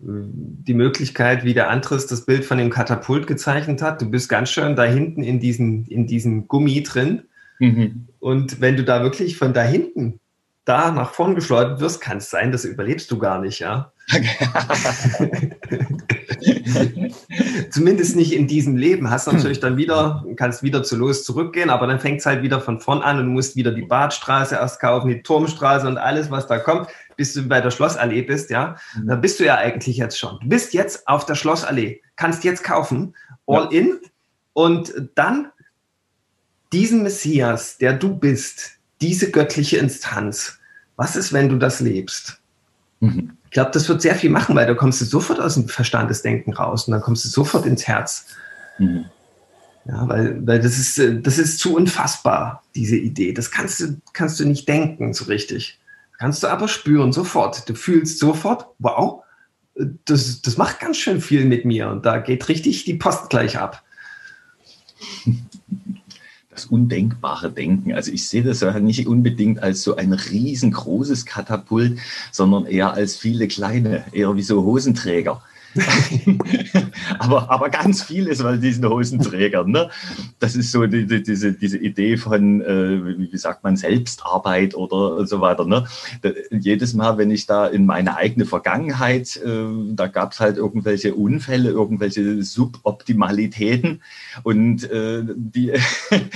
C: die Möglichkeit, wie der Andres das Bild von dem Katapult gezeichnet hat. Du bist ganz schön da hinten in, diesen, in diesem Gummi drin. Mhm. Und wenn du da wirklich von da hinten da nach vorn geschleudert wirst, kann es sein, das überlebst du gar nicht, ja. Zumindest nicht in diesem Leben. Hast natürlich dann wieder, kannst wieder zu los zurückgehen, aber dann fängt es halt wieder von vorn an und musst wieder die Badstraße erst kaufen, die Turmstraße und alles, was da kommt, bis du bei der Schlossallee bist, ja. Mhm. Da bist du ja eigentlich jetzt schon. Du bist jetzt auf der Schlossallee, kannst jetzt kaufen, all ja. in und dann diesen Messias, der du bist, diese göttliche Instanz, was ist, wenn du das lebst? Mhm. Ich glaube, das wird sehr viel machen, weil da kommst du sofort aus dem Verstandesdenken raus und dann kommst du sofort ins Herz. Mhm. Ja, weil, weil das ist, äh, das ist zu unfassbar, diese Idee. Das kannst du, kannst du nicht denken so richtig. Kannst du aber spüren sofort. Du fühlst sofort, wow, das, das macht ganz schön viel mit mir und da geht richtig die Post gleich ab.
B: das undenkbare Denken. Also ich sehe das ja nicht unbedingt als so ein riesengroßes Katapult, sondern eher als viele kleine, eher wie so Hosenträger. aber, aber ganz viel ist bei diesen Hosenträgern. Ne? Das ist so die, die, diese, diese Idee von, äh, wie sagt man, Selbstarbeit oder so weiter. Ne? Da, jedes Mal, wenn ich da in meine eigene Vergangenheit, äh, da gab es halt irgendwelche Unfälle, irgendwelche Suboptimalitäten und äh, die,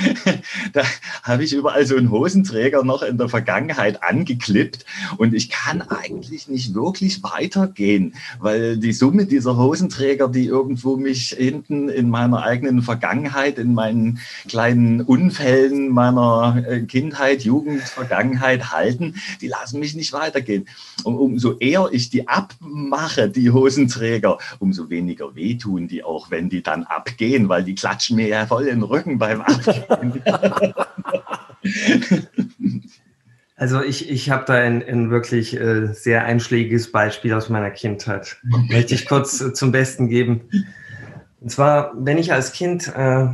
B: da habe ich überall so einen Hosenträger noch in der Vergangenheit angeklippt und ich kann eigentlich nicht wirklich weitergehen, weil die Summe dieser Hosenträger, die irgendwo mich hinten in meiner eigenen Vergangenheit, in meinen kleinen Unfällen meiner äh, Kindheit, Jugend, Vergangenheit halten, die lassen mich nicht weitergehen. Und umso eher ich die abmache, die Hosenträger, umso weniger wehtun die auch, wenn die dann abgehen, weil die klatschen mir ja voll in den Rücken beim Abgehen.
C: Also ich, ich habe da ein, ein wirklich äh, sehr einschlägiges Beispiel aus meiner Kindheit. Möchte ich kurz äh, zum Besten geben. Und zwar, wenn ich als Kind äh,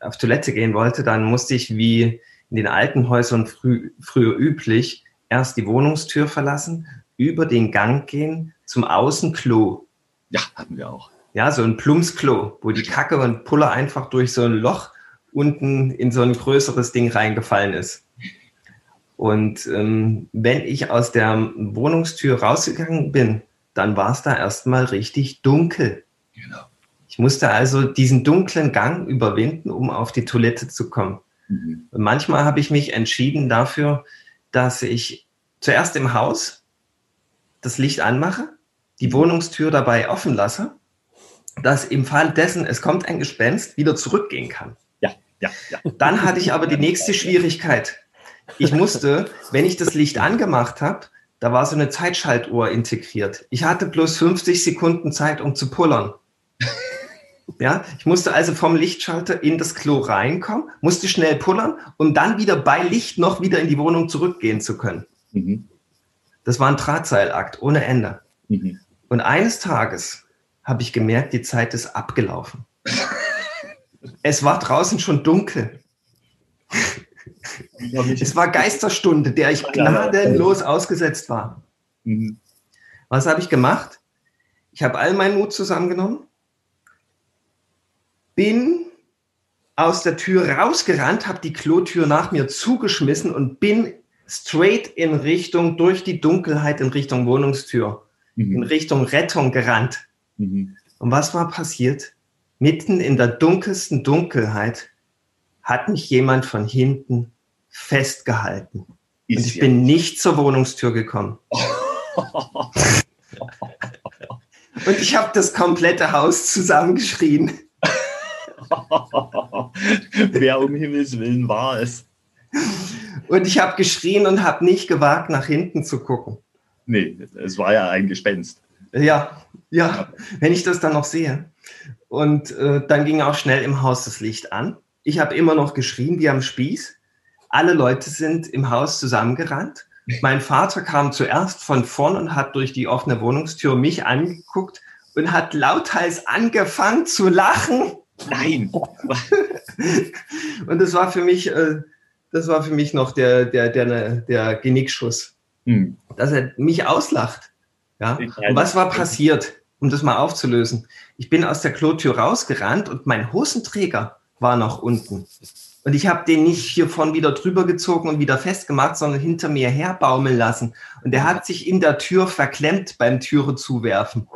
C: auf Toilette gehen wollte, dann musste ich wie in den alten Häusern frü früher üblich erst die Wohnungstür verlassen, über den Gang gehen zum Außenklo.
B: Ja, hatten wir auch.
C: Ja, so ein Plumpsklo, wo die Kacke und Pulle einfach durch so ein Loch unten in so ein größeres Ding reingefallen ist. Und ähm, wenn ich aus der Wohnungstür rausgegangen bin, dann war es da erstmal richtig dunkel. Genau. Ich musste also diesen dunklen Gang überwinden, um auf die Toilette zu kommen. Mhm. Manchmal habe ich mich entschieden dafür, dass ich zuerst im Haus das Licht anmache, die Wohnungstür dabei offen lasse, dass im Fall dessen, es kommt ein Gespenst, wieder zurückgehen kann.
B: Ja, ja, ja.
C: Dann hatte ich aber die nächste Schwierigkeit. Ich musste, wenn ich das Licht angemacht habe, da war so eine Zeitschaltuhr integriert. Ich hatte bloß 50 Sekunden Zeit, um zu pullern. Ja, ich musste also vom Lichtschalter in das Klo reinkommen, musste schnell pullern, um dann wieder bei Licht noch wieder in die Wohnung zurückgehen zu können. Mhm. Das war ein Drahtseilakt ohne Ende. Mhm. Und eines Tages habe ich gemerkt, die Zeit ist abgelaufen. es war draußen schon dunkel. Es war Geisterstunde, der ich gnadenlos ausgesetzt war. Mhm. Was habe ich gemacht? Ich habe all meinen Mut zusammengenommen, bin aus der Tür rausgerannt, habe die Klotür nach mir zugeschmissen und bin straight in Richtung, durch die Dunkelheit in Richtung Wohnungstür, mhm. in Richtung Rettung gerannt. Mhm. Und was war passiert? Mitten in der dunkelsten Dunkelheit hat mich jemand von hinten festgehalten. Ist und ich ja. bin nicht zur Wohnungstür gekommen. und ich habe das komplette Haus zusammengeschrien.
B: Wer um Himmels Willen war es?
C: Und ich habe geschrien und habe nicht gewagt, nach hinten zu gucken.
B: Nee, es war ja ein Gespenst.
C: Ja, ja, wenn ich das dann noch sehe. Und äh, dann ging auch schnell im Haus das Licht an. Ich habe immer noch geschrien wie am Spieß. Alle Leute sind im Haus zusammengerannt. Mein Vater kam zuerst von vorn und hat durch die offene Wohnungstür mich angeguckt und hat lauthals angefangen zu lachen.
B: Nein.
C: und das war für mich, äh, das war für mich noch der, der, der, der Genickschuss, hm. dass er mich auslacht. Ja? Und was war passiert, um das mal aufzulösen? Ich bin aus der Klotür rausgerannt und mein Hosenträger war noch unten. Und ich habe den nicht hiervon wieder drüber gezogen und wieder festgemacht, sondern hinter mir herbaumeln lassen. Und der hat sich in der Tür verklemmt beim Türe zuwerfen.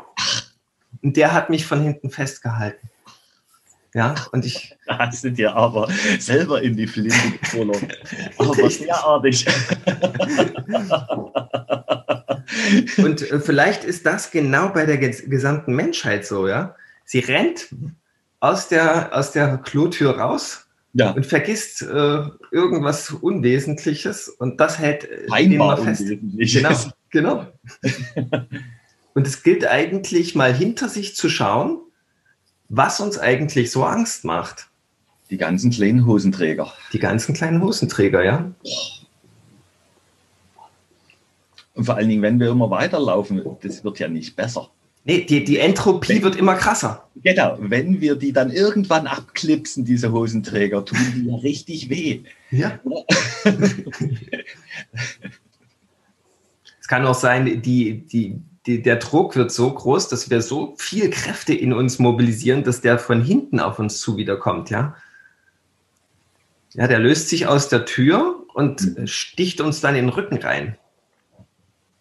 C: Und der hat mich von hinten festgehalten. Ja, und ich.
B: Da hast du dir aber selber in die Flinte gefunden. Aber sehr artig.
C: und äh, vielleicht ist das genau bei der gesamten Menschheit so, ja. Sie rennt aus der, aus der Klotür raus ja. und vergisst äh, irgendwas Unwesentliches und das hält
B: immer fest. Genau,
C: genau. und es gilt eigentlich mal hinter sich zu schauen, was uns eigentlich so Angst macht.
B: Die ganzen kleinen Hosenträger.
C: Die ganzen kleinen Hosenträger, ja.
B: Und vor allen Dingen, wenn wir immer weiterlaufen, das wird ja nicht besser.
C: Nee, die, die Entropie wenn, wird immer krasser.
B: Genau, wenn wir die dann irgendwann abklipsen, diese Hosenträger, tun die ja richtig weh.
C: Ja. es kann auch sein, die, die, die, der Druck wird so groß, dass wir so viel Kräfte in uns mobilisieren, dass der von hinten auf uns zu wiederkommt, ja. Ja, der löst sich aus der Tür und mhm. sticht uns dann in den Rücken rein.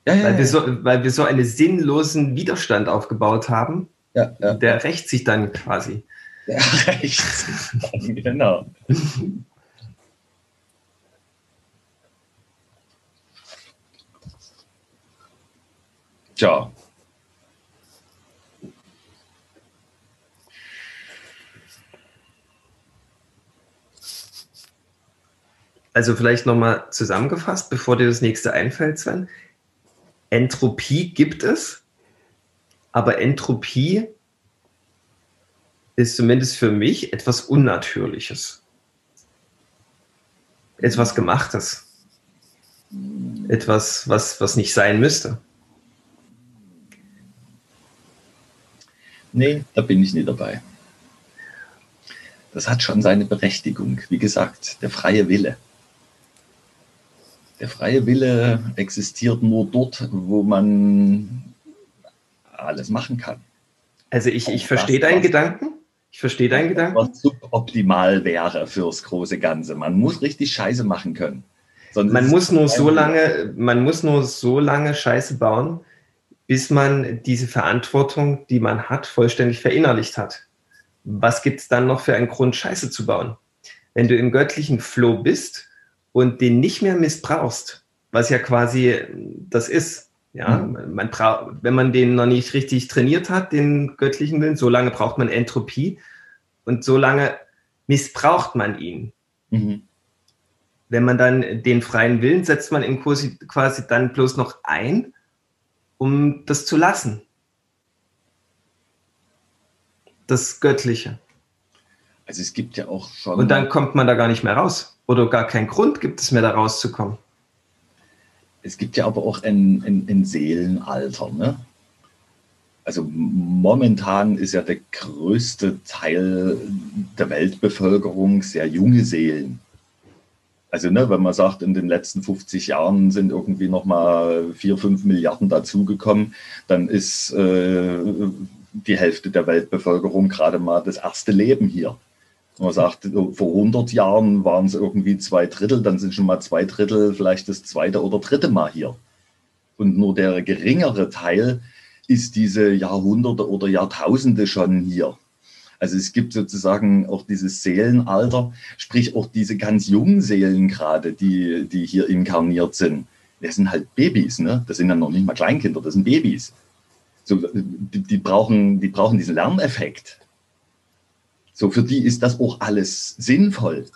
C: Ja, ja, weil, wir so, weil wir so einen sinnlosen Widerstand aufgebaut haben. Ja, ja. Der rächt sich dann quasi. Der rächt sich dann, genau.
B: Tja.
C: Also vielleicht nochmal zusammengefasst, bevor dir das nächste einfällt, Sven. Entropie gibt es, aber Entropie ist zumindest für mich etwas Unnatürliches. Etwas Gemachtes. Etwas, was, was nicht sein müsste.
B: Nee, da bin ich nicht dabei. Das hat schon seine Berechtigung. Wie gesagt, der freie Wille. Der freie Wille existiert nur dort, wo man alles machen kann.
C: Also ich, ich verstehe deinen Gedanken. Ich verstehe deinen Gedanken.
B: Was suboptimal wäre fürs große Ganze. Man muss richtig Scheiße machen können.
C: Sonst man muss nur so lange, man muss nur so lange Scheiße bauen, bis man diese Verantwortung, die man hat, vollständig verinnerlicht hat. Was gibt es dann noch für einen Grund, Scheiße zu bauen? Wenn du im göttlichen Flow bist und den nicht mehr missbrauchst, was ja quasi das ist, ja, mhm. man wenn man den noch nicht richtig trainiert hat, den göttlichen Willen, so lange braucht man Entropie und so lange missbraucht man ihn. Mhm. Wenn man dann den freien Willen setzt man ihn quasi, quasi dann bloß noch ein um das zu lassen. Das Göttliche.
B: Also es gibt ja auch schon.
C: Und dann kommt man da gar nicht mehr raus. Oder gar keinen Grund gibt es mehr, da rauszukommen.
B: Es gibt ja aber auch ein, ein, ein Seelenalter. Ne? Also momentan ist ja der größte Teil der Weltbevölkerung sehr junge Seelen. Also ne, wenn man sagt, in den letzten 50 Jahren sind irgendwie nochmal 4, 5 Milliarden dazugekommen, dann ist äh, die Hälfte der Weltbevölkerung gerade mal das erste Leben hier. Man sagt, vor 100 Jahren waren es irgendwie zwei Drittel, dann sind schon mal zwei Drittel vielleicht das zweite oder dritte Mal hier. Und nur der geringere Teil ist diese Jahrhunderte oder Jahrtausende schon hier. Also es gibt sozusagen auch dieses Seelenalter, sprich auch diese ganz jungen Seelen gerade, die, die hier inkarniert sind. Das sind halt Babys, ne? Das sind ja noch nicht mal Kleinkinder, das sind Babys. So, die, die, brauchen, die brauchen diesen Lerneffekt. So, für die ist das auch alles sinnvoll.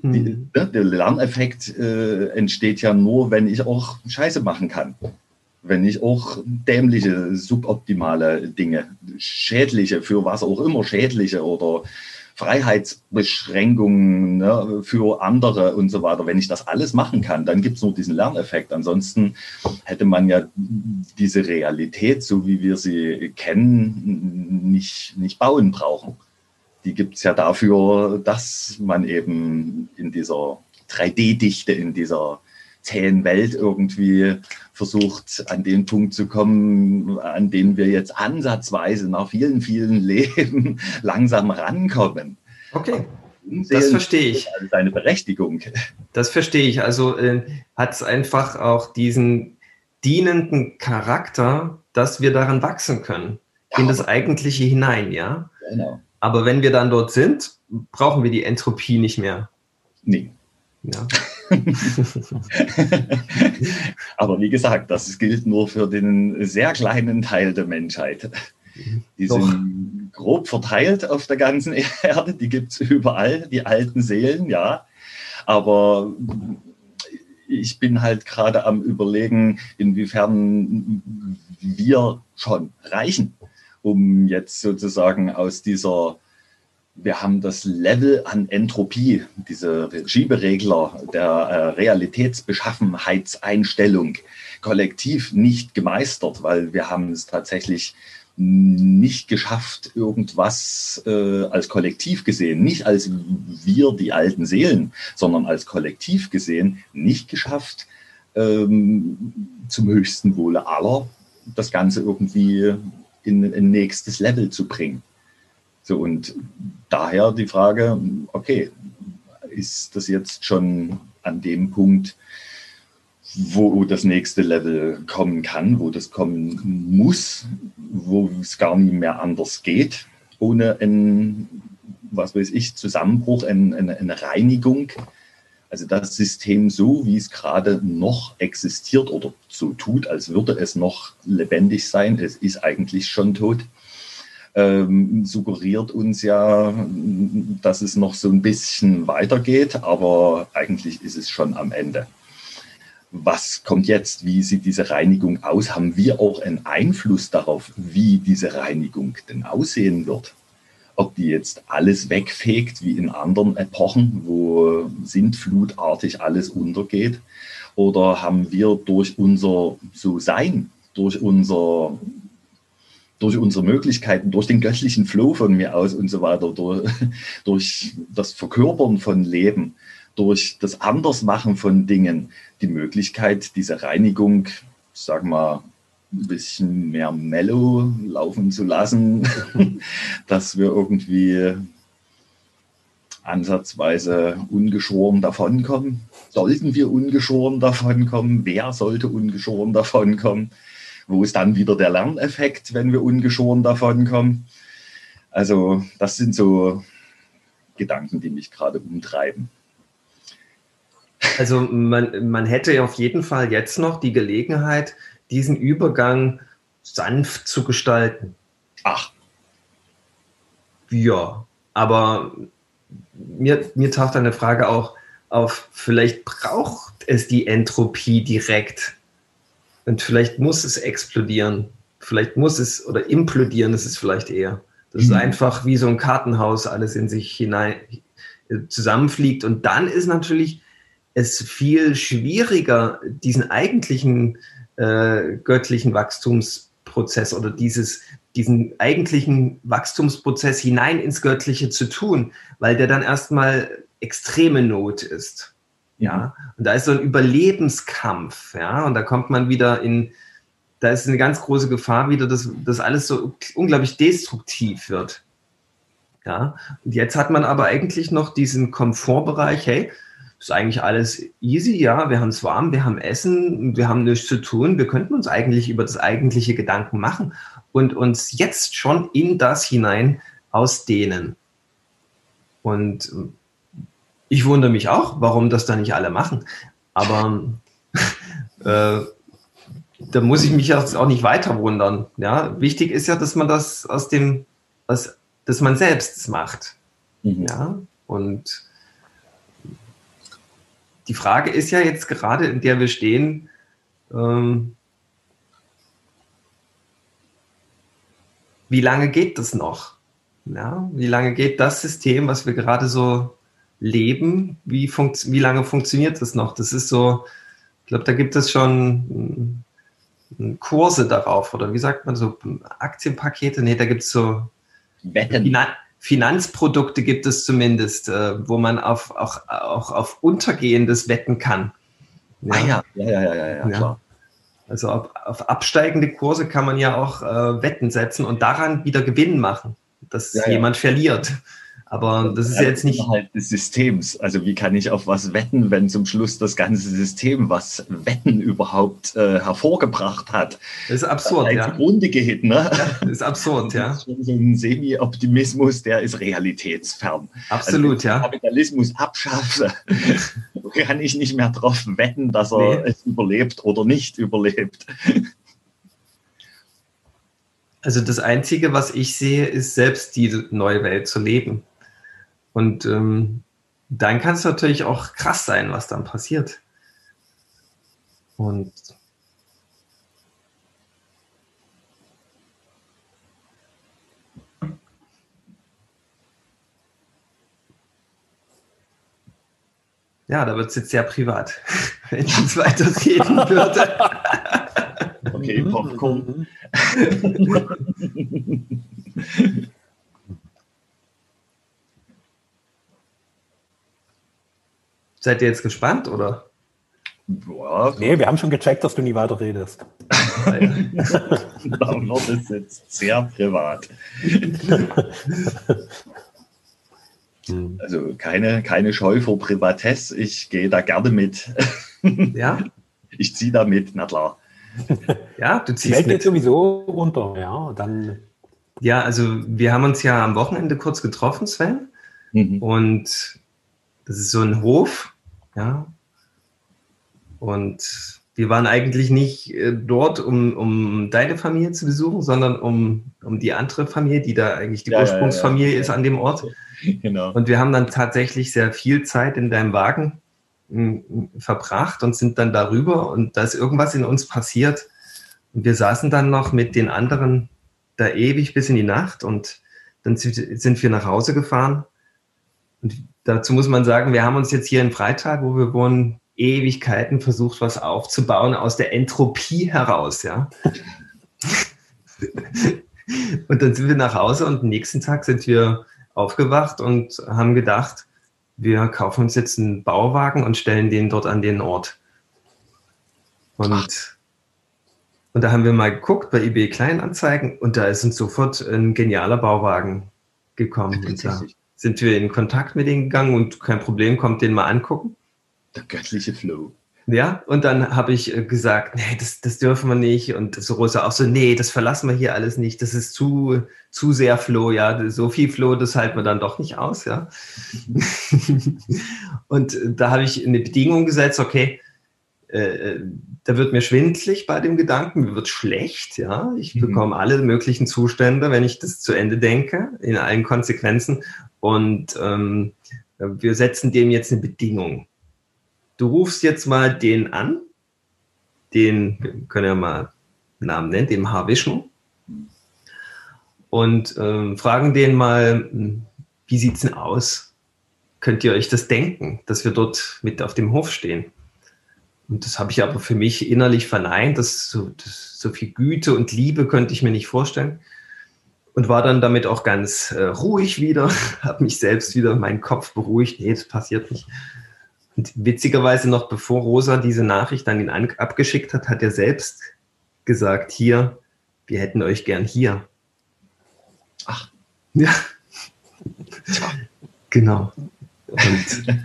B: Mhm. Die, ne, der Lerneffekt äh, entsteht ja nur, wenn ich auch Scheiße machen kann wenn nicht auch dämliche, suboptimale Dinge, schädliche, für was auch immer schädliche oder Freiheitsbeschränkungen ne, für andere und so weiter. Wenn ich das alles machen kann, dann gibt es nur diesen Lerneffekt. Ansonsten hätte man ja diese Realität, so wie wir sie kennen, nicht, nicht bauen brauchen. Die gibt es ja dafür, dass man eben in dieser 3D-Dichte, in dieser zähen Welt irgendwie versucht, an den Punkt zu kommen, an den wir jetzt ansatzweise nach vielen, vielen Leben langsam rankommen.
C: Okay. Das verstehe ich.
B: Also seine Berechtigung.
C: Das verstehe ich. Also äh, hat es einfach auch diesen dienenden Charakter, dass wir daran wachsen können. Ja, in das Eigentliche hinein, ja? Genau. Aber wenn wir dann dort sind, brauchen wir die Entropie nicht mehr.
B: Nee. Ja. Aber wie gesagt, das gilt nur für den sehr kleinen Teil der Menschheit. Die Doch. sind grob verteilt auf der ganzen Erde, die gibt es überall, die alten Seelen, ja. Aber ich bin halt gerade am Überlegen, inwiefern wir schon reichen, um jetzt sozusagen aus dieser wir haben das Level an Entropie, diese Schieberegler der äh, Realitätsbeschaffenheitseinstellung kollektiv nicht gemeistert, weil wir haben es tatsächlich nicht geschafft, irgendwas äh, als Kollektiv gesehen, nicht als wir, die alten Seelen, sondern als Kollektiv gesehen, nicht geschafft, ähm, zum höchsten Wohle aller das Ganze irgendwie in ein nächstes Level zu bringen. So, und daher die Frage, okay, ist das jetzt schon an dem Punkt, wo das nächste Level kommen kann, wo das kommen muss, wo es gar nicht mehr anders geht, ohne ein, was weiß ich, Zusammenbruch, eine, eine Reinigung. Also das System so, wie es gerade noch existiert oder so tut, als würde es noch lebendig sein, es ist eigentlich schon tot, ähm, suggeriert uns ja, dass es noch so ein bisschen weitergeht, aber eigentlich ist es schon am Ende. Was kommt jetzt? Wie sieht diese Reinigung aus? Haben wir auch einen Einfluss darauf, wie diese Reinigung denn aussehen wird? Ob die jetzt alles wegfegt, wie in anderen Epochen, wo sintflutartig alles untergeht? Oder haben wir durch unser So-Sein, durch unser durch unsere Möglichkeiten, durch den göttlichen Flow von mir aus und so weiter, durch, durch das Verkörpern von Leben, durch das Andersmachen von Dingen, die Möglichkeit, diese Reinigung, sag mal, ein bisschen mehr mellow laufen zu lassen, dass wir irgendwie ansatzweise ungeschoren davonkommen. Sollten wir ungeschoren davonkommen? Wer sollte ungeschoren davonkommen? Wo ist dann wieder der Lerneffekt, wenn wir ungeschoren davon kommen? Also das sind so Gedanken, die mich gerade umtreiben.
C: Also man, man hätte auf jeden Fall jetzt noch die Gelegenheit, diesen Übergang sanft zu gestalten.
B: Ach.
C: Ja, aber mir, mir taucht eine Frage auch auf, vielleicht braucht es die Entropie direkt und vielleicht muss es explodieren. Vielleicht muss es oder implodieren, ist vielleicht eher. Das mhm. ist einfach wie so ein Kartenhaus, alles in sich hinein zusammenfliegt. Und dann ist natürlich es viel schwieriger, diesen eigentlichen äh, göttlichen Wachstumsprozess oder dieses, diesen eigentlichen Wachstumsprozess hinein ins Göttliche zu tun, weil der dann erstmal extreme Not ist. Ja, und da ist so ein Überlebenskampf, ja, und da kommt man wieder in, da ist eine ganz große Gefahr wieder, dass das alles so unglaublich destruktiv wird. Ja, und jetzt hat man aber eigentlich noch diesen Komfortbereich, hey, ist eigentlich alles easy, ja, wir haben es warm, wir haben Essen, wir haben nichts zu tun, wir könnten uns eigentlich über das eigentliche Gedanken machen und uns jetzt schon in das hinein ausdehnen. Und ich wundere mich auch, warum das da nicht alle machen. Aber äh, da muss ich mich jetzt auch nicht weiter wundern. Ja, wichtig ist ja, dass man das aus dem, aus, dass man selbst macht. Mhm. Ja, und die Frage ist ja jetzt gerade, in der wir stehen, ähm, wie lange geht das noch? Ja, wie lange geht das System, was wir gerade so leben, wie, wie lange funktioniert das noch? Das ist so, ich glaube, da gibt es schon hm, Kurse darauf oder wie sagt man so, Aktienpakete? Nee, da gibt es so Wetten. Finan Finanzprodukte gibt es zumindest, äh, wo man auf, auch, auch auf Untergehendes wetten kann.
B: Ja, ah, ja. Ja, ja, ja, ja, ja, klar.
C: Also auf, auf, absteigende Kurse kann man ja auch äh, Wetten setzen und daran wieder Gewinn machen, dass jemand verliert. Aber das ist jetzt nicht.
B: Innerhalb des Systems. Also, wie kann ich auf was wetten, wenn zum Schluss das ganze System, was Wetten überhaupt äh, hervorgebracht hat,
C: das ist absurd,
B: ja. Grunde geht, ne?
C: Ja, das ist absurd, ja. Das ist
B: schon so ein Semi-Optimismus, der ist realitätsfern.
C: Absolut, also,
B: ja. Wenn ich Kapitalismus abschaffe, kann ich nicht mehr darauf wetten, dass er nee. es überlebt oder nicht überlebt.
C: Also das Einzige, was ich sehe, ist selbst diese neue Welt zu leben. Und ähm, dann kann es natürlich auch krass sein, was dann passiert. Und ja, da wird es jetzt sehr privat, wenn ich jetzt weiter reden würde.
B: Okay, Popcorn.
C: Seid ihr jetzt gespannt, oder?
A: Boah, nee, wir haben schon gecheckt, dass du nie weiter redest.
B: da wird es jetzt sehr privat. Also keine, keine Scheu vor Privatesse. Ich gehe da gerne mit.
C: Ja.
B: Ich ziehe da mit, na klar.
C: Ja, du
A: Die
C: ziehst
A: Welt
C: mit.
A: geht sowieso runter, ja. Dann
C: Ja, also wir haben uns ja am Wochenende kurz getroffen, Sven.
B: Mhm.
C: Und das ist so ein Hof, ja. Und wir waren eigentlich nicht äh, dort, um, um deine Familie zu besuchen, sondern um, um die andere Familie, die da eigentlich die
B: Ja,
C: Ursprungsfamilie
B: ja.
C: ist an dem Ort.
B: Genau.
C: Und wir haben dann tatsächlich sehr viel Zeit in deinem Wagen m, m, verbracht und sind dann darüber und da ist irgendwas in uns passiert. Und wir saßen dann noch mit den anderen da ewig bis in die Nacht und dann sind sind wir nach Hause gefahren. Und dazu muss man sagen, wir haben uns jetzt hier in Freital, wo wir wohnen, Ewigkeiten versucht, was aufzubauen aus der Entropie heraus, ja. und dann sind wir nach Hause und am nächsten Tag sind wir aufgewacht und haben gedacht, wir kaufen uns jetzt einen Bauwagen und stellen den dort an den Ort. Und, und da haben wir mal geguckt bei eBay Kleinanzeigen und da ist uns sofort ein genialer Bauwagen gekommen. Und da. Sind wir in Kontakt mit denen gegangen und kein Problem, kommt den mal angucken.
B: Der göttliche Flow.
C: Ja, und dann habe ich äh, gesagt, nee, das, das dürfen wir nicht. Und so Rosa auch so, nee, das verlassen wir hier alles nicht. Das ist zu, zu sehr Floh, ja. So viel Floh, das halten wir dann doch nicht aus, ja. und äh, da habe ich eine Bedingung gesetzt, okay, äh, da wird mir schwindlig bei dem Gedanken, mir wird schlecht, ja. Ich
B: Mhm.
C: bekomme alle möglichen Zustände, wenn ich das zu Ende denke, in allen Konsequenzen. Und ähm, wir setzen dem jetzt eine Bedingung du rufst jetzt mal den an, den, wir können ja mal Namen nennen, dem H. Vishnu, und ähm, fragen den mal, wie sieht's denn aus? Könnt ihr euch das denken, dass wir dort mit auf dem Hof stehen? Und das habe ich aber für mich innerlich verneint, das so, das, so viel Güte und Liebe könnte ich mir nicht vorstellen. Und war dann damit auch ganz äh, ruhig wieder, habe mich selbst wieder meinen Kopf beruhigt. Nee, das passiert nicht. Und witzigerweise noch bevor Rosa diese Nachricht an ihn an, abgeschickt hat, hat er selbst gesagt, hier, wir hätten euch gern hier.
B: Ach.
C: Ja. Genau. Und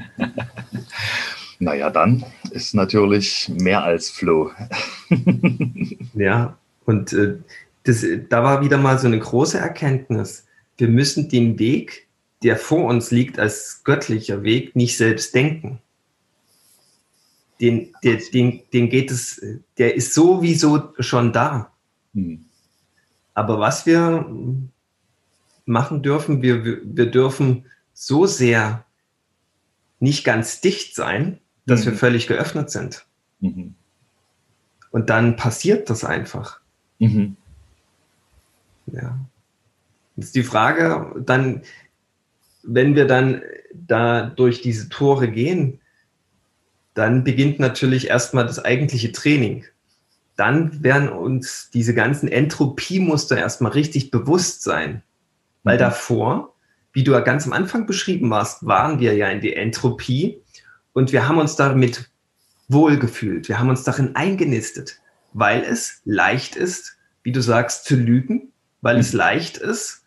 B: Naja, dann ist natürlich mehr als Flow.
C: ja, und äh, das, da war wieder mal so eine große Erkenntnis. Wir müssen den Weg, der vor uns liegt, als göttlicher Weg, nicht selbst denken. Den, der, den, den geht es, der ist sowieso schon da.
B: Hm.
C: Aber was wir machen dürfen, wir, wir, wir dürfen so sehr nicht ganz dicht sein, dass wir
B: Mhm.
C: völlig geöffnet sind.
B: Mhm.
C: Und dann passiert das einfach.
B: Mhm.
C: Ja. Jetzt die Frage, dann, wenn wir dann da durch diese Tore gehen, dann beginnt natürlich erstmal das eigentliche Training. Dann werden uns diese ganzen Entropiemuster erstmal richtig bewusst sein. Weil
B: Mhm.
C: davor, wie du ja ganz am Anfang beschrieben warst, waren wir ja in die Entropie und wir haben uns damit wohlgefühlt. Wir haben uns darin eingenistet, weil es leicht ist, wie du sagst, zu lügen, weil es leicht ist,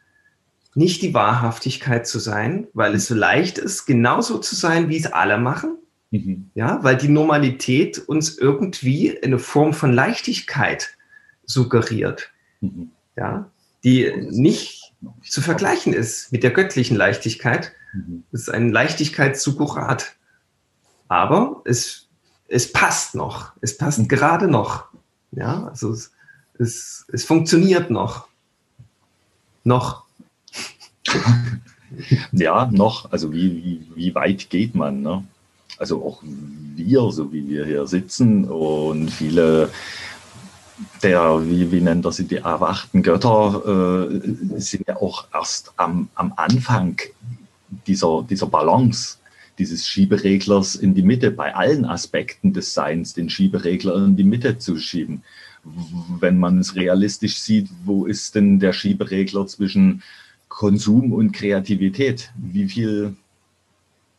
C: nicht die Wahrhaftigkeit zu sein, weil es so leicht ist, genauso zu sein, wie es alle machen.
B: Mhm.
C: Ja, weil die Normalität uns irgendwie eine Form von Leichtigkeit suggeriert.
B: Mhm.
C: Ja, die nicht zu vergleichen ist mit der göttlichen Leichtigkeit.
B: Mhm.
C: Es ist ein Leichtigkeitssukurat. Aber es, es passt noch. Es passt
B: Mhm.
C: gerade noch. Ja, also es, es, es funktioniert noch. Noch.
B: Ja, noch, also wie, wie, wie weit geht man? Ne? Also auch wir, so wie wir hier sitzen und viele der, wie, wie nennt er sie, die erwachten Götter, äh, sind ja auch erst am, am Anfang dieser, dieser Balance, dieses Schiebereglers in die Mitte, bei allen Aspekten des Seins den Schieberegler in die Mitte zu schieben. Wenn man es realistisch sieht, wo ist denn der Schieberegler zwischen Konsum und Kreativität? Wie viel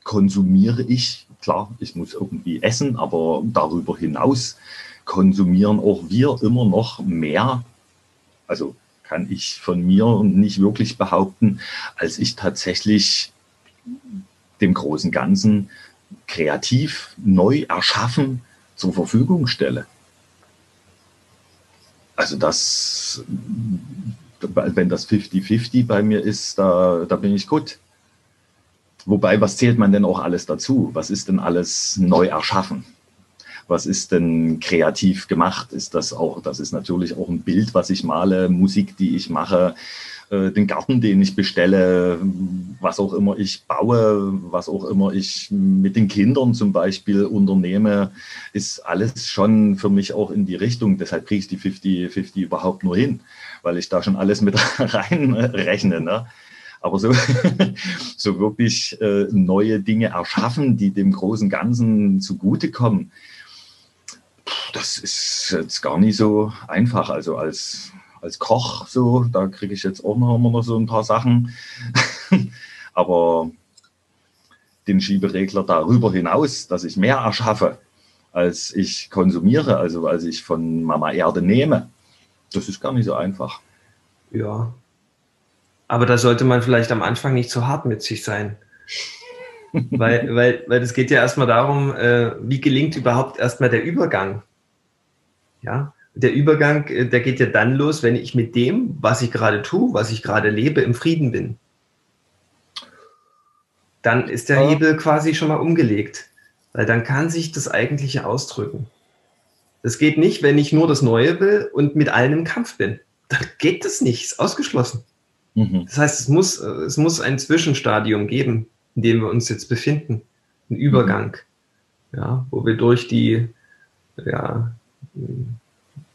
B: konsumiere ich? Klar, ich muss irgendwie essen, aber darüber hinaus konsumieren auch wir immer noch mehr. Also kann ich von mir nicht wirklich behaupten, als ich tatsächlich dem großen Ganzen kreativ neu erschaffen zur Verfügung stelle. Also das, wenn das 50-50 bei mir ist, da, da bin ich gut. Wobei, was zählt man denn auch alles dazu? Was ist denn alles neu erschaffen? Was ist denn kreativ gemacht? Ist das auch, das ist natürlich auch ein Bild, was ich male, Musik, die ich mache, äh, den Garten, den ich bestelle, was auch immer ich baue, was auch immer ich mit den Kindern zum Beispiel unternehme, ist alles schon für mich auch in die Richtung. Deshalb kriege ich die 50-50 überhaupt nur hin, weil ich da schon alles mit reinrechne. Ne? Aber so, so wirklich äh, neue Dinge erschaffen, die dem großen Ganzen zugutekommen, das ist jetzt gar nicht so einfach. Also als als Koch so, da kriege ich jetzt auch noch, immer noch so ein paar Sachen. Aber den Schieberegler darüber hinaus, dass ich mehr erschaffe, als ich konsumiere, also als ich von Mama Erde nehme, das ist gar nicht so einfach.
C: Ja. Aber da sollte man vielleicht am Anfang nicht zu hart mit sich sein. weil, weil, weil es geht ja erstmal darum, äh, wie gelingt überhaupt erstmal der Übergang. Ja, der Übergang, äh, der geht ja dann los, wenn ich mit dem, was ich gerade tue, was ich gerade lebe, im Frieden bin. Dann ist der Hebel quasi schon mal umgelegt, weil dann kann sich das Eigentliche ausdrücken. Das geht nicht, wenn ich nur das Neue will und mit allen im Kampf bin. Dann geht das nicht, ist ausgeschlossen. Mhm. Das heißt, es muss, äh, es muss ein Zwischenstadium geben, in dem wir uns jetzt befinden. Ein Übergang, mhm. ja, wo wir durch die, ja,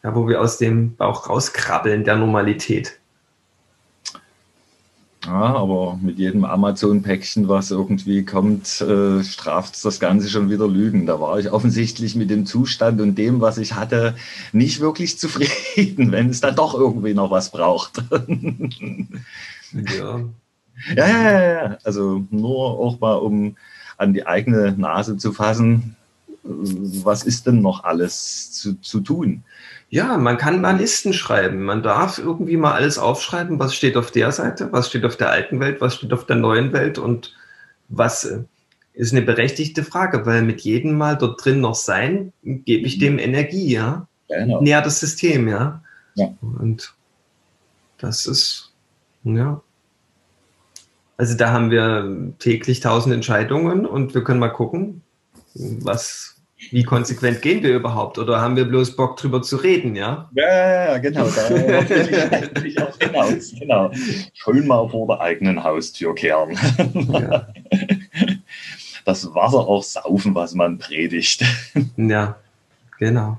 C: ja, wo wir aus dem Bauch rauskrabbeln der Normalität.
B: Ja, aber mit jedem Amazon-Päckchen, was irgendwie kommt, äh, straft das Ganze schon wieder Lügen. Da war ich offensichtlich mit dem Zustand und dem, was ich hatte, nicht wirklich zufrieden, wenn es dann doch irgendwie noch was braucht. ja. Ja, ja, ja. Also nur auch mal, um an die eigene Nase zu fassen, was ist denn noch alles zu, zu tun?
C: Ja, man kann mal Listen schreiben. Man darf irgendwie mal alles aufschreiben, was steht auf der Seite, was steht auf der alten Welt, was steht auf der neuen Welt und was äh, ist eine berechtigte Frage, weil mit jedem Mal dort drin noch sein, gebe ich dem Energie, ja. Genau. Näher das System, ja. ja. Und das ist, ja. Also da haben wir täglich tausend Entscheidungen und wir können mal gucken, was, wie konsequent gehen wir überhaupt? Oder haben wir bloß Bock drüber zu reden, ja?
B: Ja, ja, genau. Da will ich auch hinaus. Genau. Schön mal vor der eigenen Haustür kehren. Ja. Das Wasser auch saufen, was man predigt.
C: Ja, genau.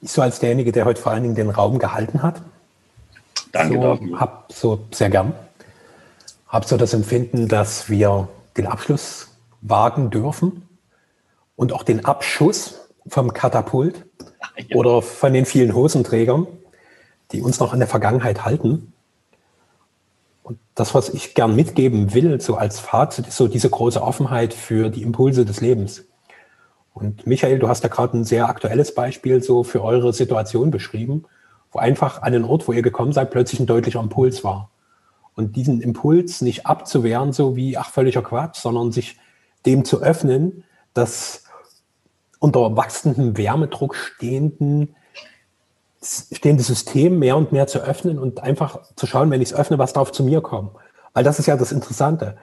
A: Ich so als derjenige, der heute vor allen Dingen den Raum gehalten hat,
B: Danke
A: so,
B: dafür.
A: Hab so sehr gern. Hab so das Empfinden, dass wir den Abschluss wagen dürfen und auch den Abschuss vom Katapult ja. oder von den vielen Hosenträgern, die uns noch an der Vergangenheit halten. Und das, was ich gern mitgeben will, so als Fazit, ist so diese große Offenheit für die Impulse des Lebens. Und Michael, du hast ja gerade ein sehr aktuelles Beispiel so für eure Situation beschrieben wo einfach an den Ort, wo ihr gekommen seid, plötzlich ein deutlicher Impuls war. Und diesen Impuls nicht abzuwehren, so wie, ach, völliger Quatsch, sondern sich dem zu öffnen, das unter wachsendem Wärmedruck stehenden, stehende System mehr und mehr zu öffnen und einfach zu schauen, wenn ich es öffne, was darf zu mir kommen. Weil das ist ja das Interessante.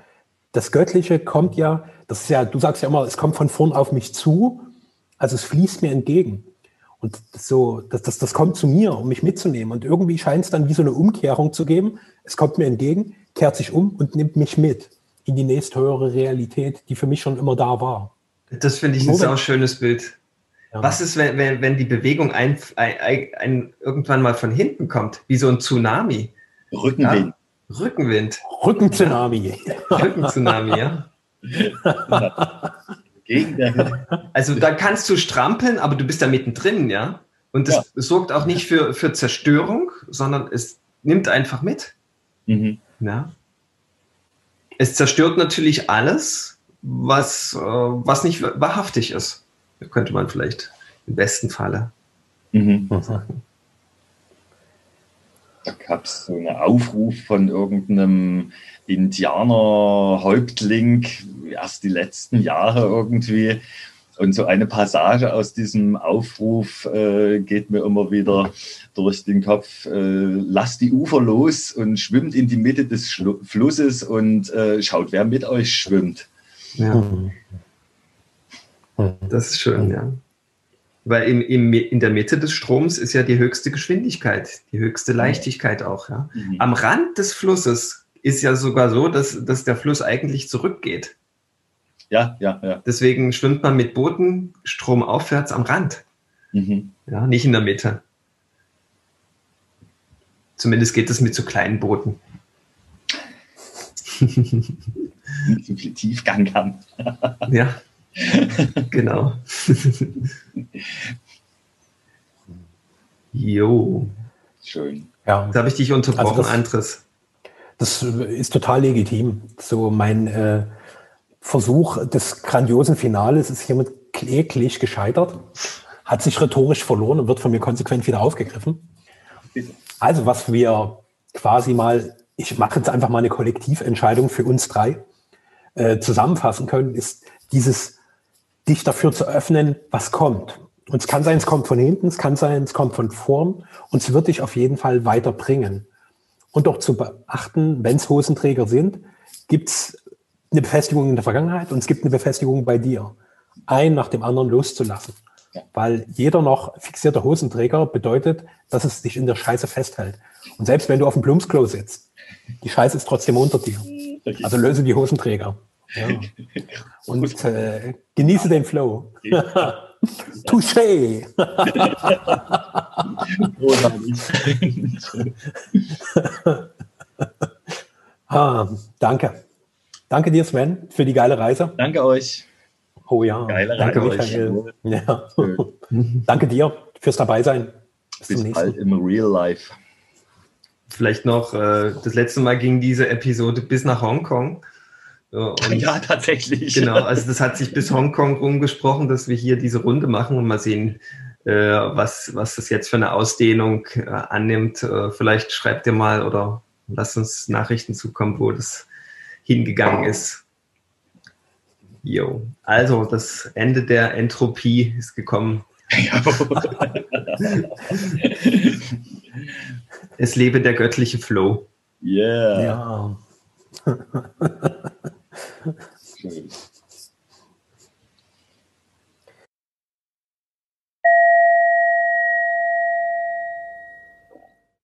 A: Das Göttliche kommt ja, das ist ja, du sagst ja immer, es kommt von vorn auf mich zu, also es fließt mir entgegen. Und das so, das, das, das kommt zu mir, um mich mitzunehmen. Und irgendwie scheint es dann wie so eine Umkehrung zu geben. Es kommt mir entgegen, kehrt sich um und nimmt mich mit in die nächsthöhere Realität, die für mich schon immer da war.
C: Das finde ich ein sehr schönes Bild. Ja. Was ist, wenn, wenn, wenn die Bewegung ein, ein, ein, irgendwann mal von hinten kommt, wie so ein Tsunami?
B: Rückenwind.
C: Ja? Rückenwind.
A: Rückentsunami.
C: Rückentsunami, ja. Gegen der Also da kannst du strampeln, aber du bist da mittendrin, ja. Und das ja. sorgt auch nicht für, für Zerstörung, sondern es nimmt einfach mit. Mhm. Ja. es zerstört natürlich alles, was, äh, was nicht wahrhaftig ist. Könnte man vielleicht im besten Falle mhm. sagen.
B: Da gab es so einen Aufruf von irgendeinem Indianerhäuptling, erst die letzten Jahre irgendwie. Und so eine Passage aus diesem Aufruf äh, geht mir immer wieder durch den Kopf. Äh, lasst die Ufer los und schwimmt in die Mitte des Schlu Flusses und äh, schaut, wer mit euch schwimmt.
C: Ja. Das ist schön, ja. Weil im, im, in der Mitte des Stroms ist ja die höchste Geschwindigkeit, die höchste Leichtigkeit auch. Ja. Mhm. Am Rand des Flusses ist ja sogar so, dass, dass der Fluss eigentlich zurückgeht.
B: Ja, ja, ja.
C: Deswegen schwimmt man mit Booten stromaufwärts am Rand. Mhm. Ja, nicht in der Mitte. Zumindest geht das mit so kleinen Booten.
B: Nicht so viel Tiefgang haben.
C: ja, genau. jo.
B: Schön.
C: Ja. Da habe ich dich unterbrochen, also das, Andres.
A: Das ist total legitim. So mein äh, Versuch des grandiosen Finales ist hiermit kläglich gescheitert, hat sich rhetorisch verloren und wird von mir konsequent wieder aufgegriffen. Also was wir quasi mal, ich mache jetzt einfach mal eine Kollektiventscheidung für uns drei, äh, zusammenfassen können, ist dieses dich dafür zu öffnen, was kommt. Und es kann sein, es kommt von hinten, es kann sein, es kommt von vorn und es wird dich auf jeden Fall weiterbringen. Und doch zu beachten, wenn es Hosenträger sind, gibt es eine Befestigung in der Vergangenheit und es gibt eine Befestigung bei dir. Ein nach dem anderen loszulassen. Weil jeder noch fixierte Hosenträger bedeutet, dass es dich in der Scheiße festhält. Und selbst wenn du auf dem Plumpsklo sitzt, die Scheiße ist trotzdem unter dir. Also löse die Hosenträger. Ja. Und äh, genieße den Flow. Touché! ah, danke. Danke dir, Sven, für die geile Reise.
B: Danke euch.
A: Oh ja. Geile Danke, Reise. Michael. Ja. Danke dir fürs Dabeisein.
B: Bis, Bis bald im Real Life.
C: Vielleicht noch, äh, das letzte Mal ging diese Episode bis nach Hongkong.
B: Und ja, tatsächlich.
C: Genau, also das hat sich bis Hongkong rumgesprochen, dass wir hier diese Runde machen und mal sehen, äh, was, was das jetzt für eine Ausdehnung äh, annimmt. Äh, vielleicht schreibt ihr mal oder lasst uns Nachrichten zukommen, wo das hingegangen ist. Jo, also das Ende der Entropie ist gekommen. es lebe der göttliche Flow.
B: Yeah. Ja. Schön.